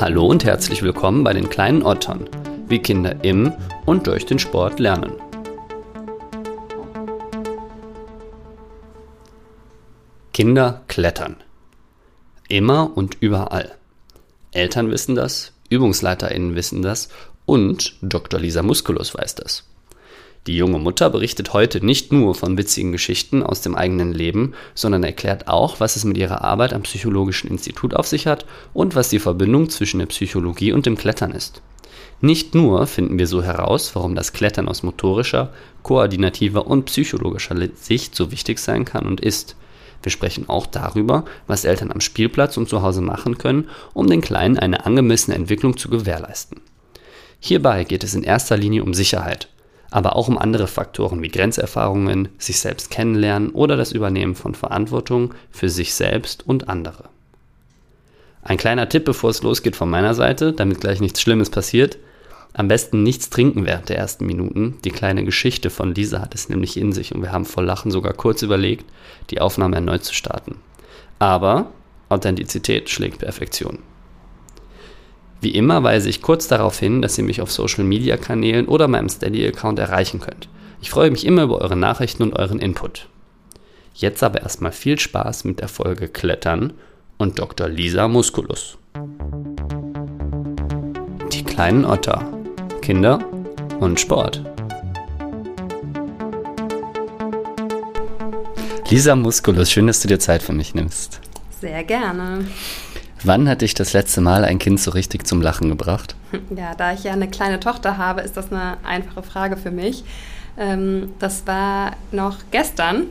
Hallo und herzlich willkommen bei den kleinen Ottern, wie Kinder im und durch den Sport lernen. Kinder klettern. Immer und überall. Eltern wissen das, UbungsleiterInnen wissen das und Dr. Lisa Musculus weiß das. Die junge Mutter berichtet heute nicht nur von witzigen Geschichten aus dem eigenen Leben, sondern erklärt auch, was es mit ihrer Arbeit am Psychologischen Institut auf sich hat und was die Verbindung zwischen der Psychologie und dem Klettern ist. Nicht nur finden wir so heraus, warum das Klettern aus motorischer, koordinativer und psychologischer Sicht so wichtig sein kann und ist. Wir sprechen auch darüber, was Eltern am Spielplatz und zu Hause machen können, um den Kleinen eine angemessene Entwicklung zu gewährleisten. Hierbei geht es in erster Linie um Sicherheit, aber auch um andere Faktoren wie Grenzerfahrungen, sich selbst kennenlernen oder das Übernehmen von Verantwortung für sich selbst und andere. Ein kleiner Tipp, bevor es losgeht von meiner Seite, damit gleich nichts Schlimmes passiert. Am besten nichts trinken während der ersten Minuten. Die kleine Geschichte von Lisa hat es nämlich in sich und wir haben vor Lachen sogar kurz überlegt, die Aufnahme erneut zu starten. Aber Authentizität schlägt Perfektion. Wie immer weise ich kurz darauf hin, dass ihr mich auf Social Media Kanälen oder meinem Steady-Account erreichen könnt. Ich freue mich immer über eure Nachrichten und euren Input. Jetzt aber erstmal viel Spaß mit der Folge Klettern und Dr. Lisa Musculus. Die kleinen Otter. Kinder und Sport. Lisa Musculus, schön, dass du dir Zeit für mich nimmst. Sehr gerne. Wann hat dich das letzte Mal ein Kind so richtig zum Lachen gebracht? Ja, da ich ja eine kleine Tochter habe, ist das eine einfache Frage für mich. Ähm, das war noch gestern.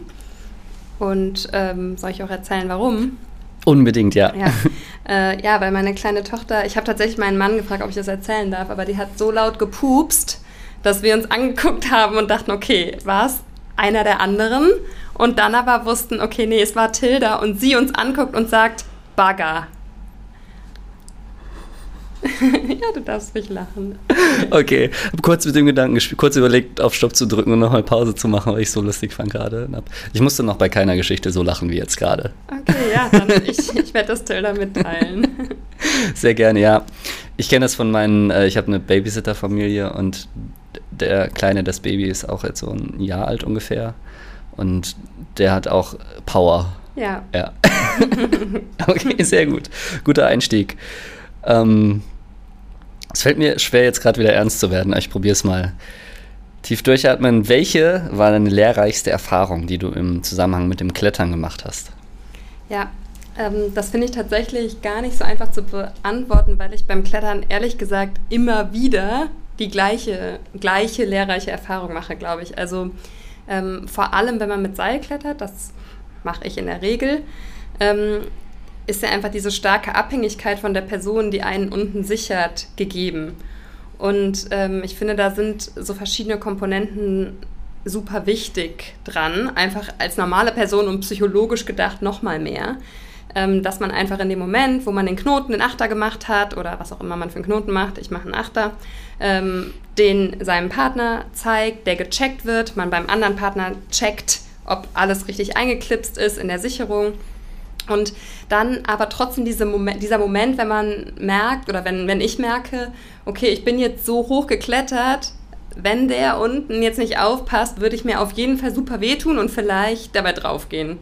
Und ähm, soll ich auch erzählen, warum? Unbedingt, ja. Ja, äh, ja weil meine kleine Tochter, ich habe tatsächlich meinen Mann gefragt, ob ich das erzählen darf, aber die hat so laut gepupst, dass wir uns angeguckt haben und dachten, okay, war es einer der anderen? Und dann aber wussten, okay, nee, es war Tilda und sie uns anguckt und sagt, Bagger. ja, du darfst mich lachen. Okay, hab kurz mit dem Gedanken gespielt, kurz überlegt, auf Stopp zu drücken und nochmal Pause zu machen, weil ich so lustig fand gerade. Ich musste noch bei keiner Geschichte so lachen wie jetzt gerade. Okay, ja, dann ich, ich werde das Tilda mitteilen. Sehr gerne, ja. Ich kenne das von meinen, äh, ich habe eine Babysitter-Familie und der Kleine, das Baby ist auch jetzt so ein Jahr alt ungefähr und der hat auch Power. Ja. Ja. okay, sehr gut. Guter Einstieg. Ähm, es fällt mir schwer, jetzt gerade wieder ernst zu werden, ich probiere es mal. Tief durchatmen. Welche war deine lehrreichste Erfahrung, die du im Zusammenhang mit dem Klettern gemacht hast? Ja, ähm, das finde ich tatsächlich gar nicht so einfach zu beantworten, weil ich beim Klettern ehrlich gesagt immer wieder die gleiche, gleiche lehrreiche Erfahrung mache, glaube ich. Also ähm, vor allem, wenn man mit Seil klettert, das mache ich in der Regel, ähm, ist ja einfach diese starke Abhängigkeit von der Person, die einen unten sichert, gegeben. Und ähm, ich finde, da sind so verschiedene Komponenten super wichtig dran, einfach als normale Person und psychologisch gedacht nochmal mehr, ähm, dass man einfach in dem Moment, wo man den Knoten, den Achter gemacht hat oder was auch immer man für einen Knoten macht, ich mache einen Achter, ähm, den seinem Partner zeigt, der gecheckt wird, man beim anderen Partner checkt, ob alles richtig eingeklipst ist in der Sicherung und dann aber trotzdem diese Moment, dieser Moment, wenn man merkt oder wenn, wenn ich merke, okay, ich bin jetzt so hoch geklettert, wenn der unten jetzt nicht aufpasst, würde ich mir auf jeden Fall super wehtun und vielleicht dabei draufgehen.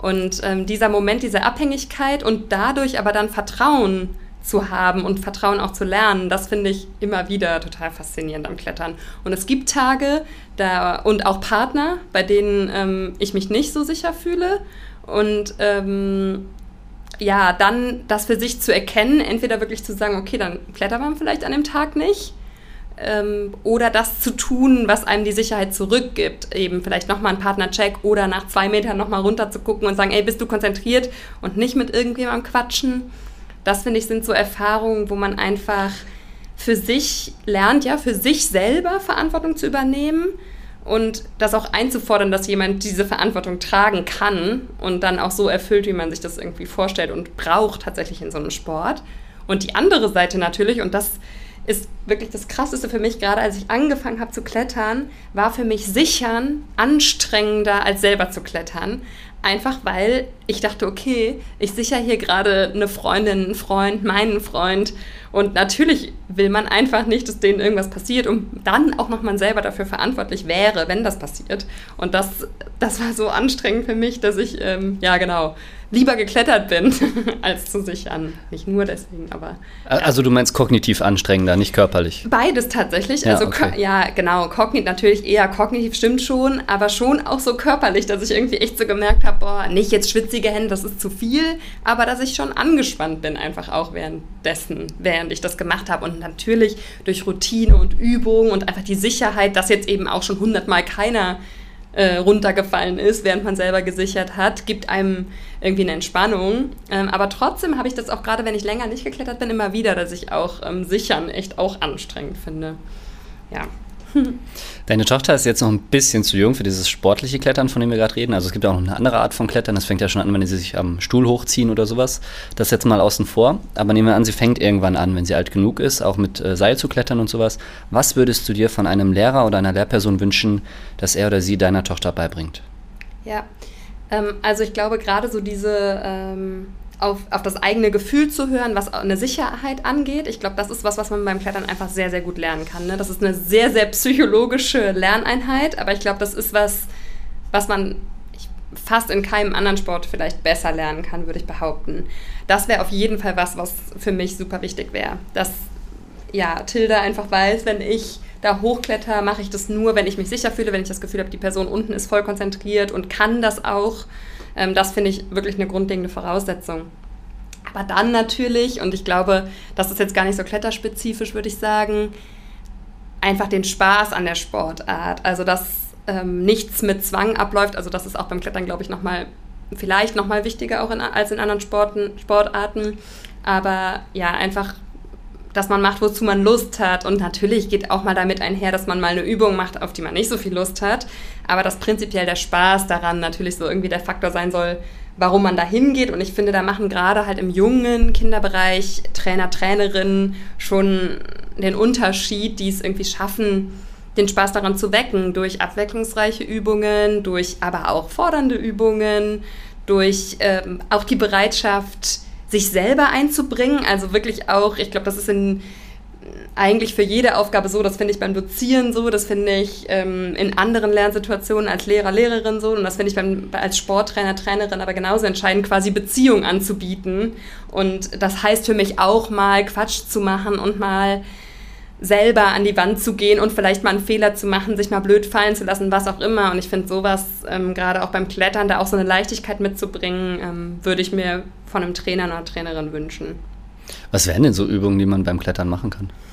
Und ähm, dieser Moment, diese Abhängigkeit und dadurch aber dann Vertrauen zu haben und Vertrauen auch zu lernen, das finde ich immer wieder total faszinierend am Klettern. Und es gibt Tage da, und auch Partner, bei denen ähm, ich mich nicht so sicher fühle und ähm, ja, dann das für sich zu erkennen, entweder wirklich zu sagen, okay, dann klettert man vielleicht an dem Tag nicht. Ähm, oder das zu tun, was einem die Sicherheit zurückgibt. Eben vielleicht nochmal einen Partnercheck oder nach zwei Metern nochmal runter zu gucken und sagen, ey, bist du konzentriert und nicht mit irgendjemandem quatschen. Das finde ich sind so Erfahrungen, wo man einfach für sich lernt, ja, für sich selber Verantwortung zu übernehmen und das auch einzufordern, dass jemand diese Verantwortung tragen kann und dann auch so erfüllt, wie man sich das irgendwie vorstellt und braucht tatsächlich in so einem Sport. Und die andere Seite natürlich, und das ist wirklich das Krasseste für mich, gerade als ich angefangen habe zu klettern, war für mich Sichern anstrengender als selber zu klettern. Einfach weil ich dachte, okay, ich sichere hier gerade eine Freundin, einen Freund, meinen Freund. Und natürlich will man einfach nicht, dass denen irgendwas passiert und dann auch noch man selber dafür verantwortlich wäre, wenn das passiert. Und das, das war so anstrengend für mich, dass ich, ähm, ja genau, lieber geklettert bin, als zu sichern. Nicht nur deswegen, aber. Ja. Also du meinst kognitiv anstrengender, nicht körperlich? Beides tatsächlich. Ja, also okay. ja, genau, kognitiv natürlich eher kognitiv stimmt schon, aber schon auch so körperlich, dass ich irgendwie echt so gemerkt habe, boah, nicht jetzt schwitzige Hände, das ist zu viel, aber dass ich schon angespannt bin, einfach auch währenddessen, während ich das gemacht habe. Und natürlich durch Routine und Übung und einfach die Sicherheit, dass jetzt eben auch schon hundertmal keiner äh, runtergefallen ist, während man selber gesichert hat, gibt einem irgendwie eine Entspannung. Ähm, aber trotzdem habe ich das auch gerade, wenn ich länger nicht geklettert bin, immer wieder, dass ich auch ähm, Sichern echt auch anstrengend finde. Ja. Deine Tochter ist jetzt noch ein bisschen zu jung für dieses sportliche Klettern, von dem wir gerade reden. Also es gibt auch noch eine andere Art von Klettern. Das fängt ja schon an, wenn sie sich am Stuhl hochziehen oder sowas. Das jetzt mal außen vor. Aber nehmen wir an, sie fängt irgendwann an, wenn sie alt genug ist, auch mit äh, Seil zu klettern und sowas. Was würdest du dir von einem Lehrer oder einer Lehrperson wünschen, dass er oder sie deiner Tochter beibringt? Ja, ähm, also ich glaube gerade so diese ähm, auf, auf das eigene Gefühl zu hören, was eine Sicherheit angeht. Ich glaube, das ist was, was man beim Klettern einfach sehr, sehr gut lernen kann. Ne? Das ist eine sehr, sehr psychologische Lerneinheit, aber ich glaube, das ist was, was man fast in keinem anderen Sport vielleicht besser lernen kann, würde ich behaupten. Das wäre auf jeden Fall was, was für mich super wichtig wäre. Dass ja, Tilda einfach weiß, wenn ich da hochkletter, mache ich das nur, wenn ich mich sicher fühle, wenn ich das Gefühl habe, die Person unten ist voll konzentriert und kann das auch. Ähm, das finde ich wirklich eine grundlegende Voraussetzung. Aber dann natürlich, und ich glaube, das ist jetzt gar nicht so kletterspezifisch, würde ich sagen, einfach den Spaß an der Sportart. Also, dass ähm, nichts mit Zwang abläuft. Also, das ist auch beim Klettern, glaube ich, nochmal, vielleicht nochmal wichtiger auch in, als in anderen Sporten, Sportarten. Aber ja, einfach dass man macht, wozu man Lust hat. Und natürlich geht auch mal damit einher, dass man mal eine Übung macht, auf die man nicht so viel Lust hat. Aber dass prinzipiell der Spaß daran natürlich so irgendwie der Faktor sein soll, warum man da hingeht. Und ich finde, da machen gerade halt im jungen Kinderbereich Trainer, Trainerinnen schon den Unterschied, die es irgendwie schaffen, den Spaß daran zu wecken, durch abwechslungsreiche Übungen, durch aber auch fordernde Übungen, durch ähm, auch die Bereitschaft, sich selber einzubringen. Also wirklich auch, ich glaube, das ist in, eigentlich für jede Aufgabe so, das finde ich beim Dozieren so, das finde ich ähm, in anderen Lernsituationen als Lehrer, Lehrerin so und das finde ich beim, als Sporttrainer, Trainerin aber genauso entscheidend, quasi Beziehung anzubieten. Und das heißt für mich auch mal Quatsch zu machen und mal selber an die Wand zu gehen und vielleicht mal einen Fehler zu machen, sich mal blöd fallen zu lassen, was auch immer. Und ich finde sowas, ähm, gerade auch beim Klettern, da auch so eine Leichtigkeit mitzubringen, ähm, würde ich mir von einem Trainer oder Trainerin wünschen. Was wären denn so Übungen, die man beim Klettern machen kann?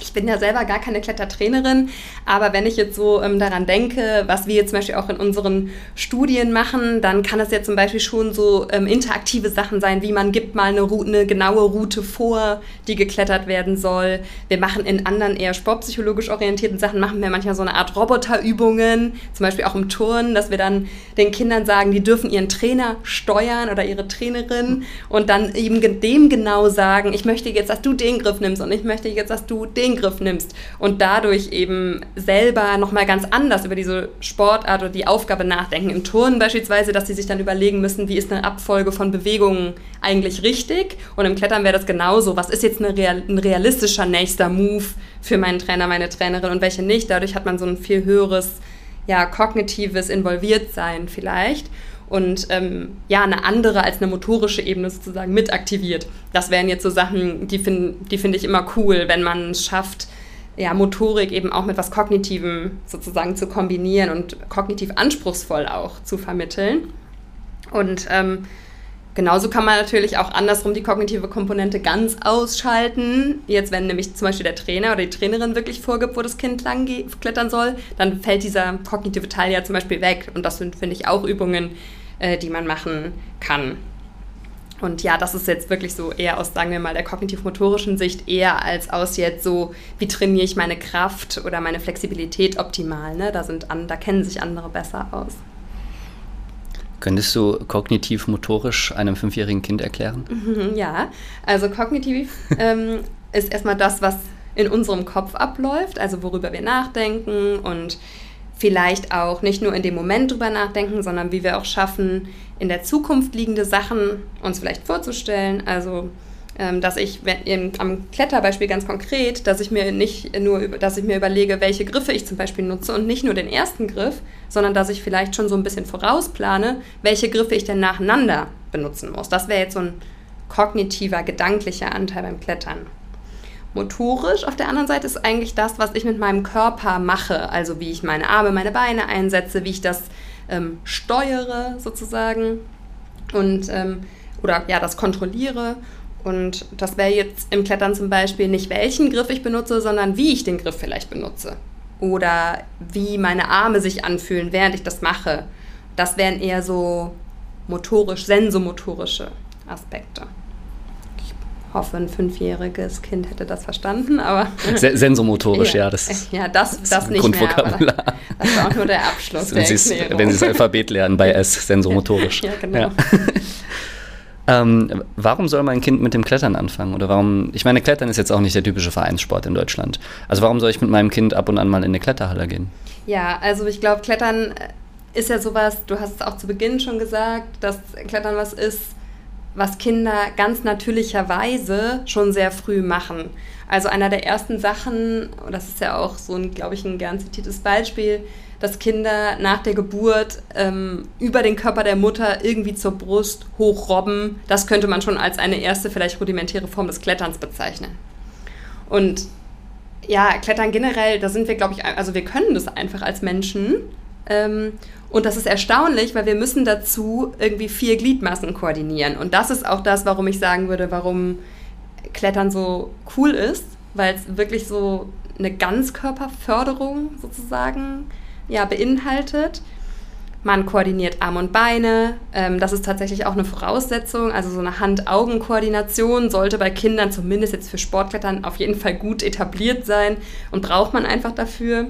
Ich bin ja selber gar keine Klettertrainerin, aber wenn ich jetzt so ähm, daran denke, was wir jetzt zum Beispiel auch in unseren Studien machen, dann kann es ja zum Beispiel schon so ähm, interaktive Sachen sein, wie man gibt mal eine, Route, eine genaue Route vor, die geklettert werden soll. Wir machen in anderen eher sportpsychologisch orientierten Sachen, machen wir manchmal so eine Art Roboterübungen, zum Beispiel auch im Turnen, dass wir dann den Kindern sagen, die dürfen ihren Trainer steuern oder ihre Trainerin und dann eben dem genau sagen, ich möchte jetzt, dass du den Griff nimmst und ich möchte jetzt, dass du den den Griff nimmst und dadurch eben selber nochmal ganz anders über diese Sportart oder die Aufgabe nachdenken. Im Turnen beispielsweise, dass sie sich dann überlegen müssen, wie ist eine Abfolge von Bewegungen eigentlich richtig und im Klettern wäre das genauso. Was ist jetzt Real, ein realistischer nächster Move für meinen Trainer, meine Trainerin und welche nicht? Dadurch hat man so ein viel höheres ja, kognitives Involviertsein vielleicht und ähm, ja, eine andere als eine motorische Ebene sozusagen mit aktiviert. Das wären jetzt so Sachen, die finde die find ich immer cool, wenn man es schafft, ja, Motorik eben auch mit was Kognitivem sozusagen zu kombinieren und kognitiv anspruchsvoll auch zu vermitteln. Und ähm, genauso kann man natürlich auch andersrum die kognitive Komponente ganz ausschalten. Jetzt, wenn nämlich zum Beispiel der Trainer oder die Trainerin wirklich vorgibt, wo das Kind lang klettern soll, dann fällt dieser kognitive Teil ja zum Beispiel weg. Und das sind, finde ich, auch Übungen, äh, die man machen kann. Und ja, das ist jetzt wirklich so eher aus, sagen wir mal, der kognitiv-motorischen Sicht eher als aus jetzt so, wie trainiere ich meine Kraft oder meine Flexibilität optimal. Ne? Da, sind an, da kennen sich andere besser aus. Könntest du kognitiv-motorisch einem fünfjährigen Kind erklären? Ja, also kognitiv ähm, ist erstmal das, was in unserem Kopf abläuft, also worüber wir nachdenken und vielleicht auch nicht nur in dem Moment drüber nachdenken, sondern wie wir auch schaffen, in der Zukunft liegende Sachen uns vielleicht vorzustellen. Also dass ich am Kletterbeispiel ganz konkret, dass ich mir nicht nur, dass ich mir überlege, welche Griffe ich zum Beispiel nutze und nicht nur den ersten Griff, sondern dass ich vielleicht schon so ein bisschen vorausplane, welche Griffe ich denn nacheinander benutzen muss. Das wäre jetzt so ein kognitiver, gedanklicher Anteil beim Klettern. Motorisch auf der anderen Seite ist eigentlich das, was ich mit meinem Körper mache, also wie ich meine Arme, meine Beine einsetze, wie ich das ähm, steuere sozusagen und ähm, oder ja, das kontrolliere. Und das wäre jetzt im Klettern zum Beispiel nicht welchen Griff ich benutze, sondern wie ich den Griff vielleicht benutze. Oder wie meine Arme sich anfühlen, während ich das mache. Das wären eher so motorisch, sensomotorische Aspekte hoffe, ein fünfjähriges Kind hätte das verstanden, aber. Sensomotorisch, ja, ja, das, ja, das, das, das nicht mehr. das war auch nur der Abschluss. der wenn Sie das Alphabet lernen bei S, sensomotorisch. ja, genau. Ja. Ähm, warum soll mein Kind mit dem Klettern anfangen? Oder warum, ich meine, Klettern ist jetzt auch nicht der typische Vereinssport in Deutschland. Also warum soll ich mit meinem Kind ab und an mal in eine Kletterhalle gehen? Ja, also ich glaube, Klettern ist ja sowas, du hast es auch zu Beginn schon gesagt, dass Klettern was ist, was Kinder ganz natürlicherweise schon sehr früh machen. Also einer der ersten Sachen, und das ist ja auch so ein, glaube ich, ein gern zitiertes Beispiel, dass Kinder nach der Geburt ähm, über den Körper der Mutter irgendwie zur Brust hochrobben. Das könnte man schon als eine erste, vielleicht rudimentäre Form des Kletterns bezeichnen. Und ja, Klettern generell, da sind wir, glaube ich, also wir können das einfach als Menschen. Ähm, und das ist erstaunlich, weil wir müssen dazu irgendwie vier Gliedmassen koordinieren. Und das ist auch das, warum ich sagen würde, warum Klettern so cool ist, weil es wirklich so eine Ganzkörperförderung sozusagen ja, beinhaltet. Man koordiniert Arme und Beine. Ähm, das ist tatsächlich auch eine Voraussetzung. Also so eine Hand-Augen-Koordination sollte bei Kindern zumindest jetzt für Sportklettern auf jeden Fall gut etabliert sein und braucht man einfach dafür.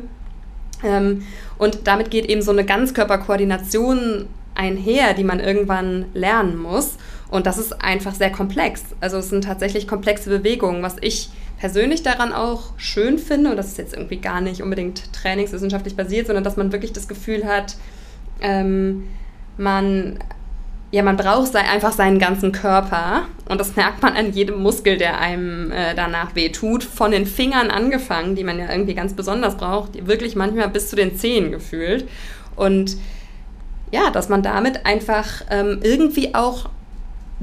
Ähm, und damit geht eben so eine Ganzkörperkoordination einher, die man irgendwann lernen muss. Und das ist einfach sehr komplex. Also es sind tatsächlich komplexe Bewegungen, was ich persönlich daran auch schön finde, und das ist jetzt irgendwie gar nicht unbedingt trainingswissenschaftlich basiert, sondern dass man wirklich das Gefühl hat, ähm, man ja, man braucht einfach seinen ganzen Körper. Und das merkt man an jedem Muskel, der einem äh, danach wehtut, von den Fingern angefangen, die man ja irgendwie ganz besonders braucht, wirklich manchmal bis zu den Zehen gefühlt. Und ja, dass man damit einfach ähm, irgendwie auch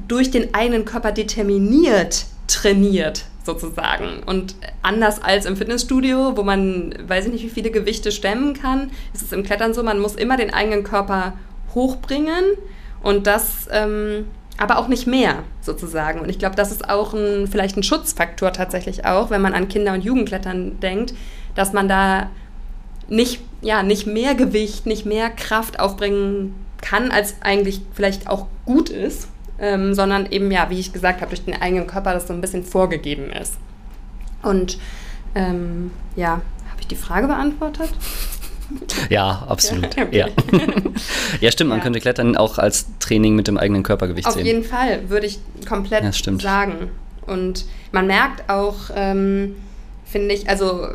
durch den eigenen Körper determiniert trainiert sozusagen. Und anders als im Fitnessstudio, wo man, weiß ich nicht, wie viele Gewichte stemmen kann, ist es im Klettern so, man muss immer den eigenen Körper hochbringen und das ähm, aber auch nicht mehr sozusagen. Und ich glaube, das ist auch ein, vielleicht ein Schutzfaktor tatsächlich auch, wenn man an Kinder- und Jugendklettern denkt, dass man da nicht, ja, nicht mehr Gewicht, nicht mehr Kraft aufbringen kann, als eigentlich vielleicht auch gut ist, ähm, sondern eben, ja, wie ich gesagt habe, durch den eigenen Körper das so ein bisschen vorgegeben ist. Und ähm, ja, habe ich die Frage beantwortet? Ja, absolut. Ja, okay. ja. ja stimmt, man ja. könnte Klettern auch als Training mit dem eigenen Körpergewicht Auf sehen. Auf jeden Fall, würde ich komplett ja, sagen. Und man merkt auch, ähm, finde ich, also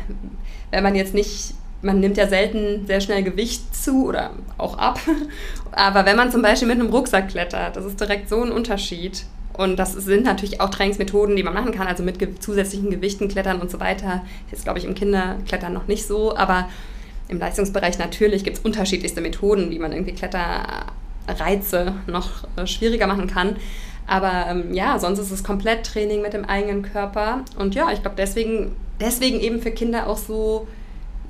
wenn man jetzt nicht, man nimmt ja selten sehr schnell Gewicht zu oder auch ab, aber wenn man zum Beispiel mit einem Rucksack klettert, das ist direkt so ein Unterschied. Und das sind natürlich auch Trainingsmethoden, die man machen kann, also mit ge zusätzlichen Gewichten klettern und so weiter. Jetzt glaube ich im Kinderklettern noch nicht so, aber im Leistungsbereich natürlich gibt es unterschiedlichste Methoden, wie man irgendwie Kletterreize noch äh, schwieriger machen kann. Aber ähm, ja, sonst ist es komplett Training mit dem eigenen Körper. Und ja, ich glaube deswegen, deswegen eben für Kinder auch so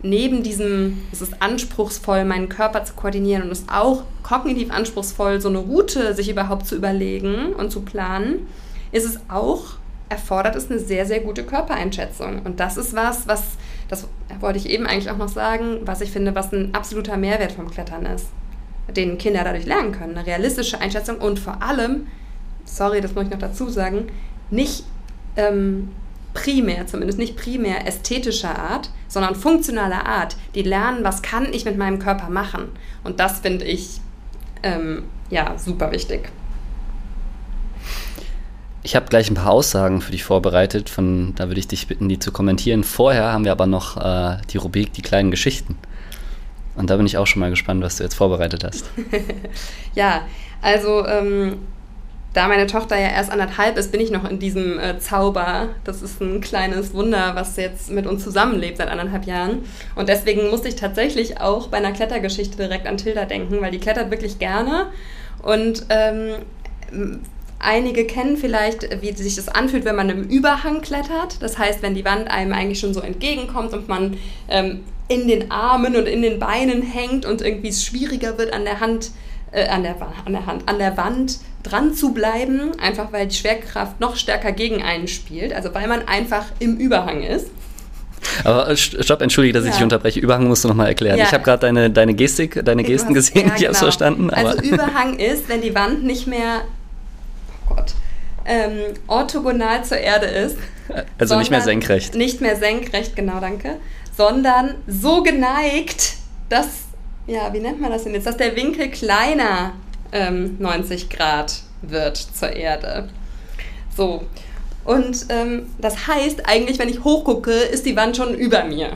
neben diesem, es ist anspruchsvoll, meinen Körper zu koordinieren und es ist auch kognitiv anspruchsvoll, so eine Route sich überhaupt zu überlegen und zu planen, ist es auch erfordert es eine sehr, sehr gute Körpereinschätzung. Und das ist was, was das wollte ich eben eigentlich auch noch sagen, was ich finde, was ein absoluter Mehrwert vom Klettern ist, den Kinder dadurch lernen können. Eine realistische Einschätzung und vor allem, sorry, das muss ich noch dazu sagen, nicht ähm, primär, zumindest nicht primär ästhetischer Art, sondern funktionaler Art. Die lernen, was kann ich mit meinem Körper machen. Und das finde ich ähm, ja super wichtig Ich habe gleich ein paar Aussagen für dich vorbereitet, von da würde ich dich bitten, die zu kommentieren. Vorher haben wir aber noch äh, die Rubrik Die kleinen Geschichten. Und da bin ich auch schon mal gespannt, was du jetzt vorbereitet hast. ja, also ähm, da meine Tochter ja erst anderthalb ist, bin ich noch in diesem äh, Zauber. Das ist ein kleines Wunder, was jetzt mit uns zusammenlebt seit anderthalb Jahren. Und deswegen musste ich tatsächlich auch bei einer Klettergeschichte direkt an Tilda denken, weil die klettert wirklich gerne. Und ähm, Einige kennen vielleicht, wie sich das anfühlt, wenn man im Überhang klettert. Das heißt, wenn die Wand einem eigentlich schon so entgegenkommt und man ähm, in den Armen und in den Beinen hängt und irgendwie es schwieriger wird, an der Hand, äh, an, der, an der Hand, an der Wand dran zu bleiben, einfach weil die Schwerkraft noch stärker gegen einen spielt, also weil man einfach im Überhang ist. Aber äh, stopp, entschuldige, dass ja. ich dich unterbreche. Überhang musst du nochmal erklären. Ja. Ich habe gerade deine, deine Gestik, deine Gesten hast, gesehen, ja, ich habe es genau. verstanden. also Überhang ist, wenn die Wand nicht mehr, oh Gott, ähm, orthogonal zur Erde ist. Also nicht mehr senkrecht. Nicht mehr senkrecht, genau, danke. Sondern so geneigt, dass, ja, wie nennt man das denn jetzt, dass der Winkel kleiner ähm, 90 Grad wird zur Erde. So. Und ähm, das heißt eigentlich, wenn ich hochgucke, ist die Wand schon über mir.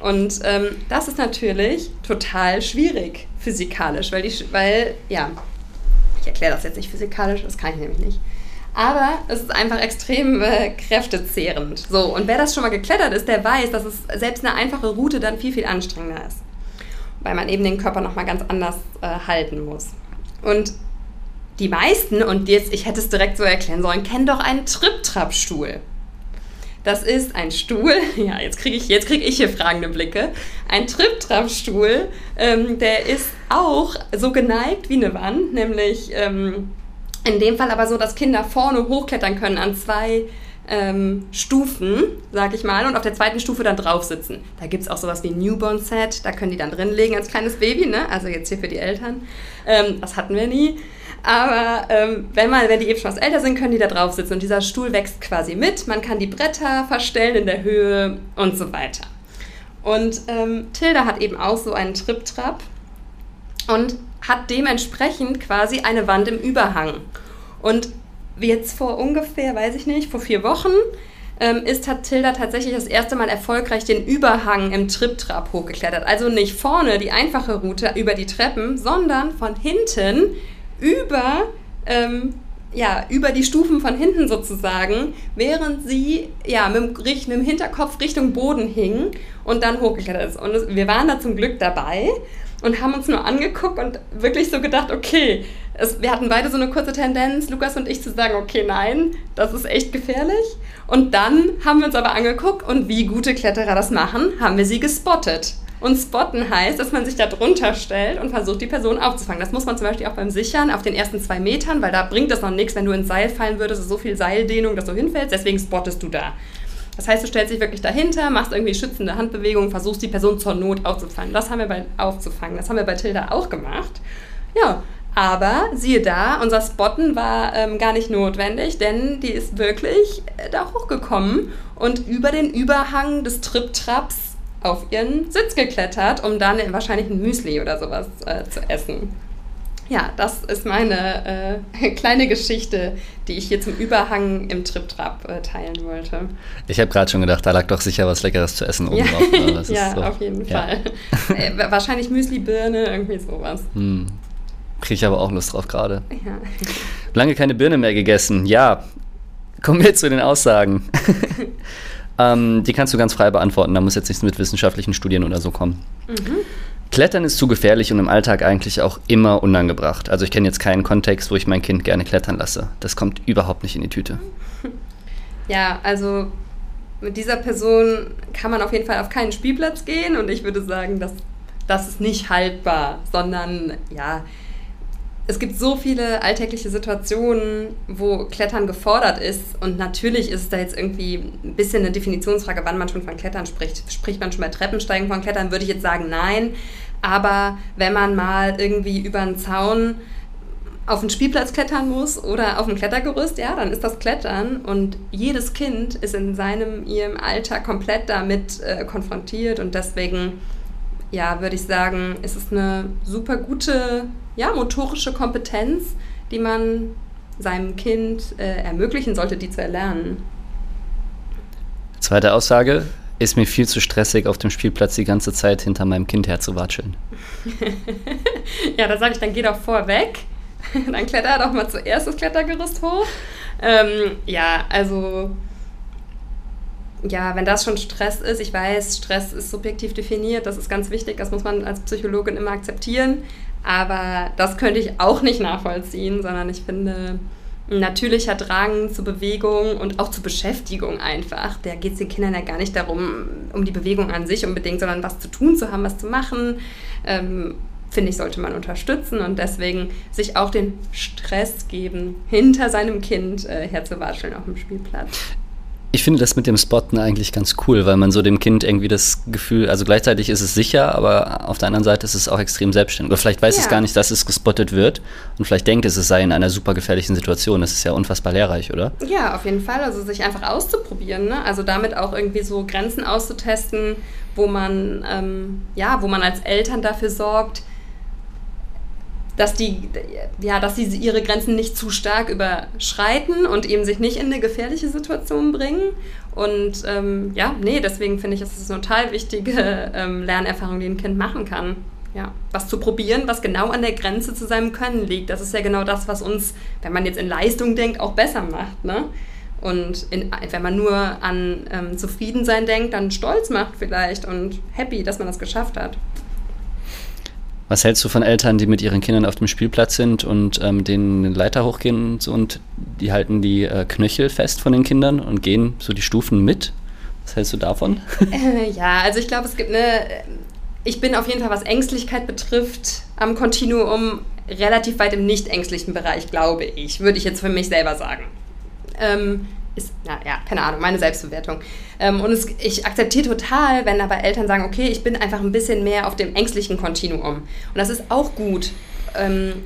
Und ähm, das ist natürlich total schwierig physikalisch, weil, die, weil ja, ich erkläre das jetzt nicht physikalisch, das kann ich nämlich nicht. Aber es ist einfach extrem äh, kräftezehrend. So, und wer das schon mal geklettert ist, der weiß, dass es selbst eine einfache Route dann viel, viel anstrengender ist. Weil man eben den Körper nochmal ganz anders äh, halten muss. Und die meisten, und jetzt, ich hätte es direkt so erklären sollen, kennen doch einen Trip-Trap-Stuhl. Das ist ein Stuhl, ja, jetzt kriege ich, krieg ich hier fragende Blicke. Ein Trip-Trap-Stuhl, ähm, der ist auch so geneigt wie eine Wand, nämlich ähm, in dem Fall aber so, dass Kinder vorne hochklettern können an zwei ähm, Stufen, sag ich mal, und auf der zweiten Stufe dann drauf sitzen. Da gibt es auch sowas wie Newborn-Set, da können die dann drin legen als kleines Baby, ne? also jetzt hier für die Eltern. Ähm, das hatten wir nie. Aber ähm, wenn, man, wenn die eben schon was älter sind, können die da drauf sitzen und dieser Stuhl wächst quasi mit. Man kann die Bretter verstellen in der Höhe und so weiter. Und ähm, Tilda hat eben auch so einen Trip-Trap und hat dementsprechend quasi eine Wand im Überhang. Und jetzt vor ungefähr, weiß ich nicht, vor vier Wochen ähm, ist hat Tilda tatsächlich das erste Mal erfolgreich den Überhang im Trip-Trap hochgeklettert. Also nicht vorne die einfache Route über die Treppen, sondern von hinten über, ähm, ja, über die Stufen von hinten sozusagen, während sie ja, mit, dem, mit dem Hinterkopf Richtung Boden hing und dann hochgeklettert ist. Und wir waren da zum Glück dabei und haben uns nur angeguckt und wirklich so gedacht, okay, es, wir hatten beide so eine kurze Tendenz, Lukas und ich, zu sagen, okay, nein, das ist echt gefährlich. Und dann haben wir uns aber angeguckt und wie gute Kletterer das machen, haben wir sie gespottet. Und spotten heißt, dass man sich da drunter stellt und versucht, die Person aufzufangen. Das muss man zum Beispiel auch beim Sichern auf den ersten zwei Metern, weil da bringt es noch nichts, wenn du ins Seil fallen würdest, so viel Seildehnung, dass du hinfällst. Deswegen spottest du da. Das heißt, du stellst dich wirklich dahinter, machst irgendwie schützende Handbewegungen, versuchst die Person zur Not aufzufangen. Das haben wir bei aufzufangen. Das haben wir bei Tilda auch gemacht. Ja, aber siehe da, unser Spotten war ähm, gar nicht notwendig, denn die ist wirklich äh, da hochgekommen und über den Überhang des Trip-Traps auf ihren Sitz geklettert, um dann wahrscheinlich ein Müsli oder sowas äh, zu essen ja, das ist meine äh, kleine Geschichte, die ich hier zum Überhang im Trip-Trap äh, teilen wollte. Ich habe gerade schon gedacht, da lag doch sicher was Leckeres zu essen oben ja. drauf. Ne? ja, so. auf jeden ja. Fall. äh, wahrscheinlich Müsli-Birne, irgendwie sowas. Hm. Kriege ich aber auch Lust drauf gerade. Ja. Lange keine Birne mehr gegessen. Ja, kommen wir zu den Aussagen. ähm, die kannst du ganz frei beantworten. Da muss jetzt nichts mit wissenschaftlichen Studien oder so kommen. Mhm. Klettern ist zu gefährlich und im Alltag eigentlich auch immer unangebracht. Also ich kenne jetzt keinen Kontext, wo ich mein Kind gerne klettern lasse. Das kommt überhaupt nicht in die Tüte. Ja, also mit dieser Person kann man auf jeden Fall auf keinen Spielplatz gehen und ich würde sagen, dass das ist nicht haltbar, sondern ja, es gibt so viele alltägliche Situationen, wo Klettern gefordert ist. Und natürlich ist es da jetzt irgendwie ein bisschen eine Definitionsfrage, wann man schon von Klettern spricht. Spricht man schon bei Treppensteigen von Klettern, würde ich jetzt sagen, nein. Aber wenn man mal irgendwie über einen Zaun auf den Spielplatz klettern muss oder auf ein Klettergerüst, ja, dann ist das Klettern und jedes Kind ist in seinem, ihrem Alter komplett damit äh, konfrontiert und deswegen, ja, würde ich sagen, ist es eine super gute ja, motorische Kompetenz, die man seinem Kind äh, ermöglichen sollte, die zu erlernen. Zweite Aussage, ist mir viel zu stressig, auf dem Spielplatz die ganze Zeit hinter meinem Kind herzuwatscheln. ja, da sage ich, dann geh doch vorweg. dann kletter doch mal zuerst das Klettergerüst hoch. Ähm, ja, also ja, wenn das schon Stress ist, ich weiß, Stress ist subjektiv definiert, das ist ganz wichtig, das muss man als Psychologin immer akzeptieren. Aber das könnte ich auch nicht nachvollziehen, sondern ich finde, ein natürlicher Drang zur Bewegung und auch zur Beschäftigung einfach. Da geht es den Kindern ja gar nicht darum, um die Bewegung an sich unbedingt, sondern was zu tun zu haben, was zu machen. Ähm, finde ich, sollte man unterstützen und deswegen sich auch den Stress geben, hinter seinem Kind äh, herzuwatscheln auf dem Spielplatz. Ich finde das mit dem Spotten eigentlich ganz cool, weil man so dem Kind irgendwie das Gefühl, also gleichzeitig ist es sicher, aber auf der anderen Seite ist es auch extrem selbstständig. Oder vielleicht weiß ja. es gar nicht, dass es gespottet wird und vielleicht denkt es, es sei in einer super gefährlichen Situation. Das ist ja unfassbar lehrreich, oder? Ja, auf jeden Fall. Also sich einfach auszuprobieren, ne? Also damit auch irgendwie so Grenzen auszutesten, wo man, ähm, ja, wo man als Eltern dafür sorgt, dass die, ja, dass sie ihre Grenzen nicht zu stark überschreiten und eben sich nicht in eine gefährliche Situation bringen. Und ähm, ja, nee, deswegen finde ich, ist eine total wichtige ähm, Lernerfahrung, die ein Kind machen kann. Ja, was zu probieren, was genau an der Grenze zu seinem Können liegt. Das ist ja genau das, was uns, wenn man jetzt in Leistung denkt, auch besser macht. Ne? Und in, wenn man nur an ähm, Zufriedensein denkt, dann stolz macht vielleicht und happy, dass man das geschafft hat. Was hältst du von Eltern, die mit ihren Kindern auf dem Spielplatz sind und ähm, den Leiter hochgehen und, so, und die halten die äh, Knöchel fest von den Kindern und gehen so die Stufen mit? Was hältst du davon? Äh, ja, also ich glaube, es gibt eine. Ich bin auf jeden Fall, was Ängstlichkeit betrifft, am Kontinuum relativ weit im nicht ängstlichen Bereich, glaube ich. Würde ich jetzt für mich selber sagen. Ähm, ist, na ja, keine Ahnung, meine Selbstbewertung. Ähm, und es, ich akzeptiere total, wenn aber Eltern sagen, okay, ich bin einfach ein bisschen mehr auf dem ängstlichen Kontinuum. Und das ist auch gut. Ähm,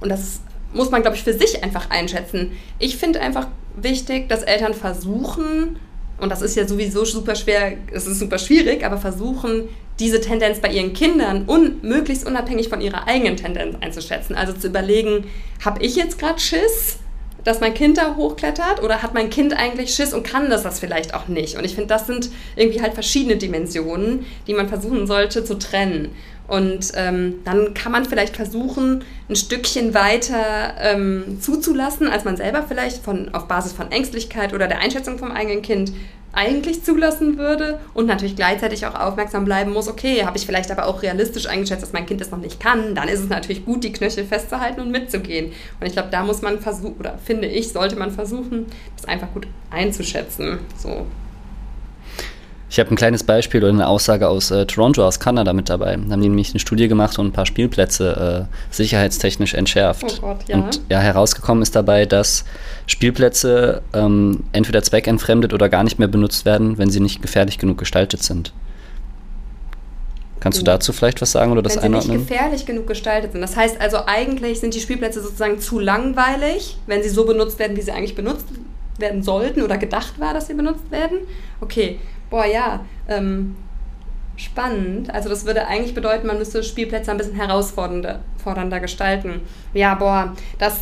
und das muss man, glaube ich, für sich einfach einschätzen. Ich finde einfach wichtig, dass Eltern versuchen, und das ist ja sowieso super schwer, es ist super schwierig, aber versuchen, diese Tendenz bei ihren Kindern un möglichst unabhängig von ihrer eigenen Tendenz einzuschätzen. Also zu überlegen, habe ich jetzt gerade Schiss? Dass mein Kind da hochklettert oder hat mein Kind eigentlich Schiss und kann das das vielleicht auch nicht? Und ich finde, das sind irgendwie halt verschiedene Dimensionen, die man versuchen sollte zu trennen. Und ähm, dann kann man vielleicht versuchen, ein Stückchen weiter ähm, zuzulassen, als man selber vielleicht von, auf Basis von Ängstlichkeit oder der Einschätzung vom eigenen Kind eigentlich zulassen würde und natürlich gleichzeitig auch aufmerksam bleiben muss, okay, habe ich vielleicht aber auch realistisch eingeschätzt, dass mein Kind das noch nicht kann, dann ist es natürlich gut, die Knöchel festzuhalten und mitzugehen. Und ich glaube, da muss man versuchen, oder finde ich, sollte man versuchen, das einfach gut einzuschätzen. So. Ich habe ein kleines Beispiel oder eine Aussage aus äh, Toronto, aus Kanada mit dabei. Da haben die nämlich eine Studie gemacht und ein paar Spielplätze äh, sicherheitstechnisch entschärft. Oh Gott, ja. Und ja, herausgekommen ist dabei, dass Spielplätze ähm, entweder zweckentfremdet oder gar nicht mehr benutzt werden, wenn sie nicht gefährlich genug gestaltet sind. Kannst du dazu vielleicht was sagen oder das wenn einordnen? Wenn sie nicht gefährlich genug gestaltet sind. Das heißt also, eigentlich sind die Spielplätze sozusagen zu langweilig, wenn sie so benutzt werden, wie sie eigentlich benutzt werden sollten oder gedacht war, dass sie benutzt werden. Okay, boah, ja, ähm, spannend. Also das würde eigentlich bedeuten, man müsste Spielplätze ein bisschen herausfordernder fordernder gestalten. Ja, boah, das...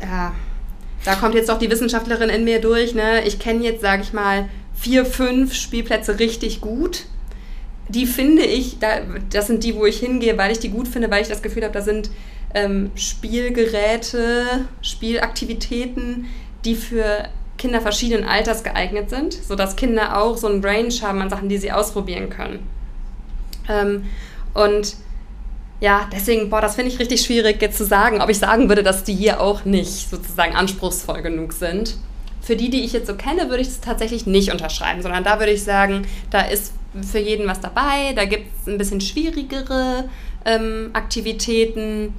Ja, da kommt jetzt doch die Wissenschaftlerin in mir durch. Ne? Ich kenne jetzt, sage ich mal, vier, fünf Spielplätze richtig gut. Die finde ich, da, das sind die, wo ich hingehe, weil ich die gut finde, weil ich das Gefühl habe, da sind ähm, Spielgeräte, Spielaktivitäten, die für Kinder verschiedenen Alters geeignet sind, sodass Kinder auch so ein Range haben an Sachen, die sie ausprobieren können. Ähm, und ja, deswegen, boah, das finde ich richtig schwierig jetzt zu sagen, ob ich sagen würde, dass die hier auch nicht sozusagen anspruchsvoll genug sind. Für die, die ich jetzt so kenne, würde ich es tatsächlich nicht unterschreiben, sondern da würde ich sagen, da ist für jeden was dabei, da gibt es ein bisschen schwierigere ähm, Aktivitäten.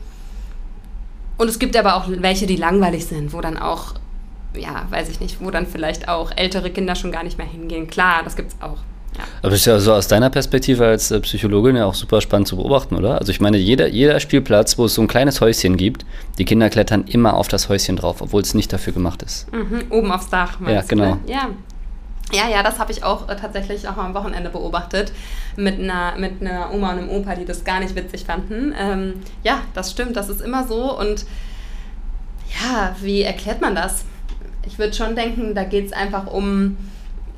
Und es gibt aber auch welche, die langweilig sind, wo dann auch ja, weiß ich nicht, wo dann vielleicht auch ältere Kinder schon gar nicht mehr hingehen. Klar, das gibt es auch. Ja. Aber das ist ja so aus deiner Perspektive als äh, Psychologin ja auch super spannend zu beobachten, oder? Also ich meine, jeder, jeder Spielplatz, wo es so ein kleines Häuschen gibt, die Kinder klettern immer auf das Häuschen drauf, obwohl es nicht dafür gemacht ist. Mhm, oben aufs Dach, meinst Ja, genau. Du, ne? Ja. Ja, ja, das habe ich auch äh, tatsächlich auch am Wochenende beobachtet mit einer, mit einer Oma und einem Opa, die das gar nicht witzig fanden. Ähm, ja, das stimmt, das ist immer so. Und ja, wie erklärt man das? Ich würde schon denken, da geht es einfach um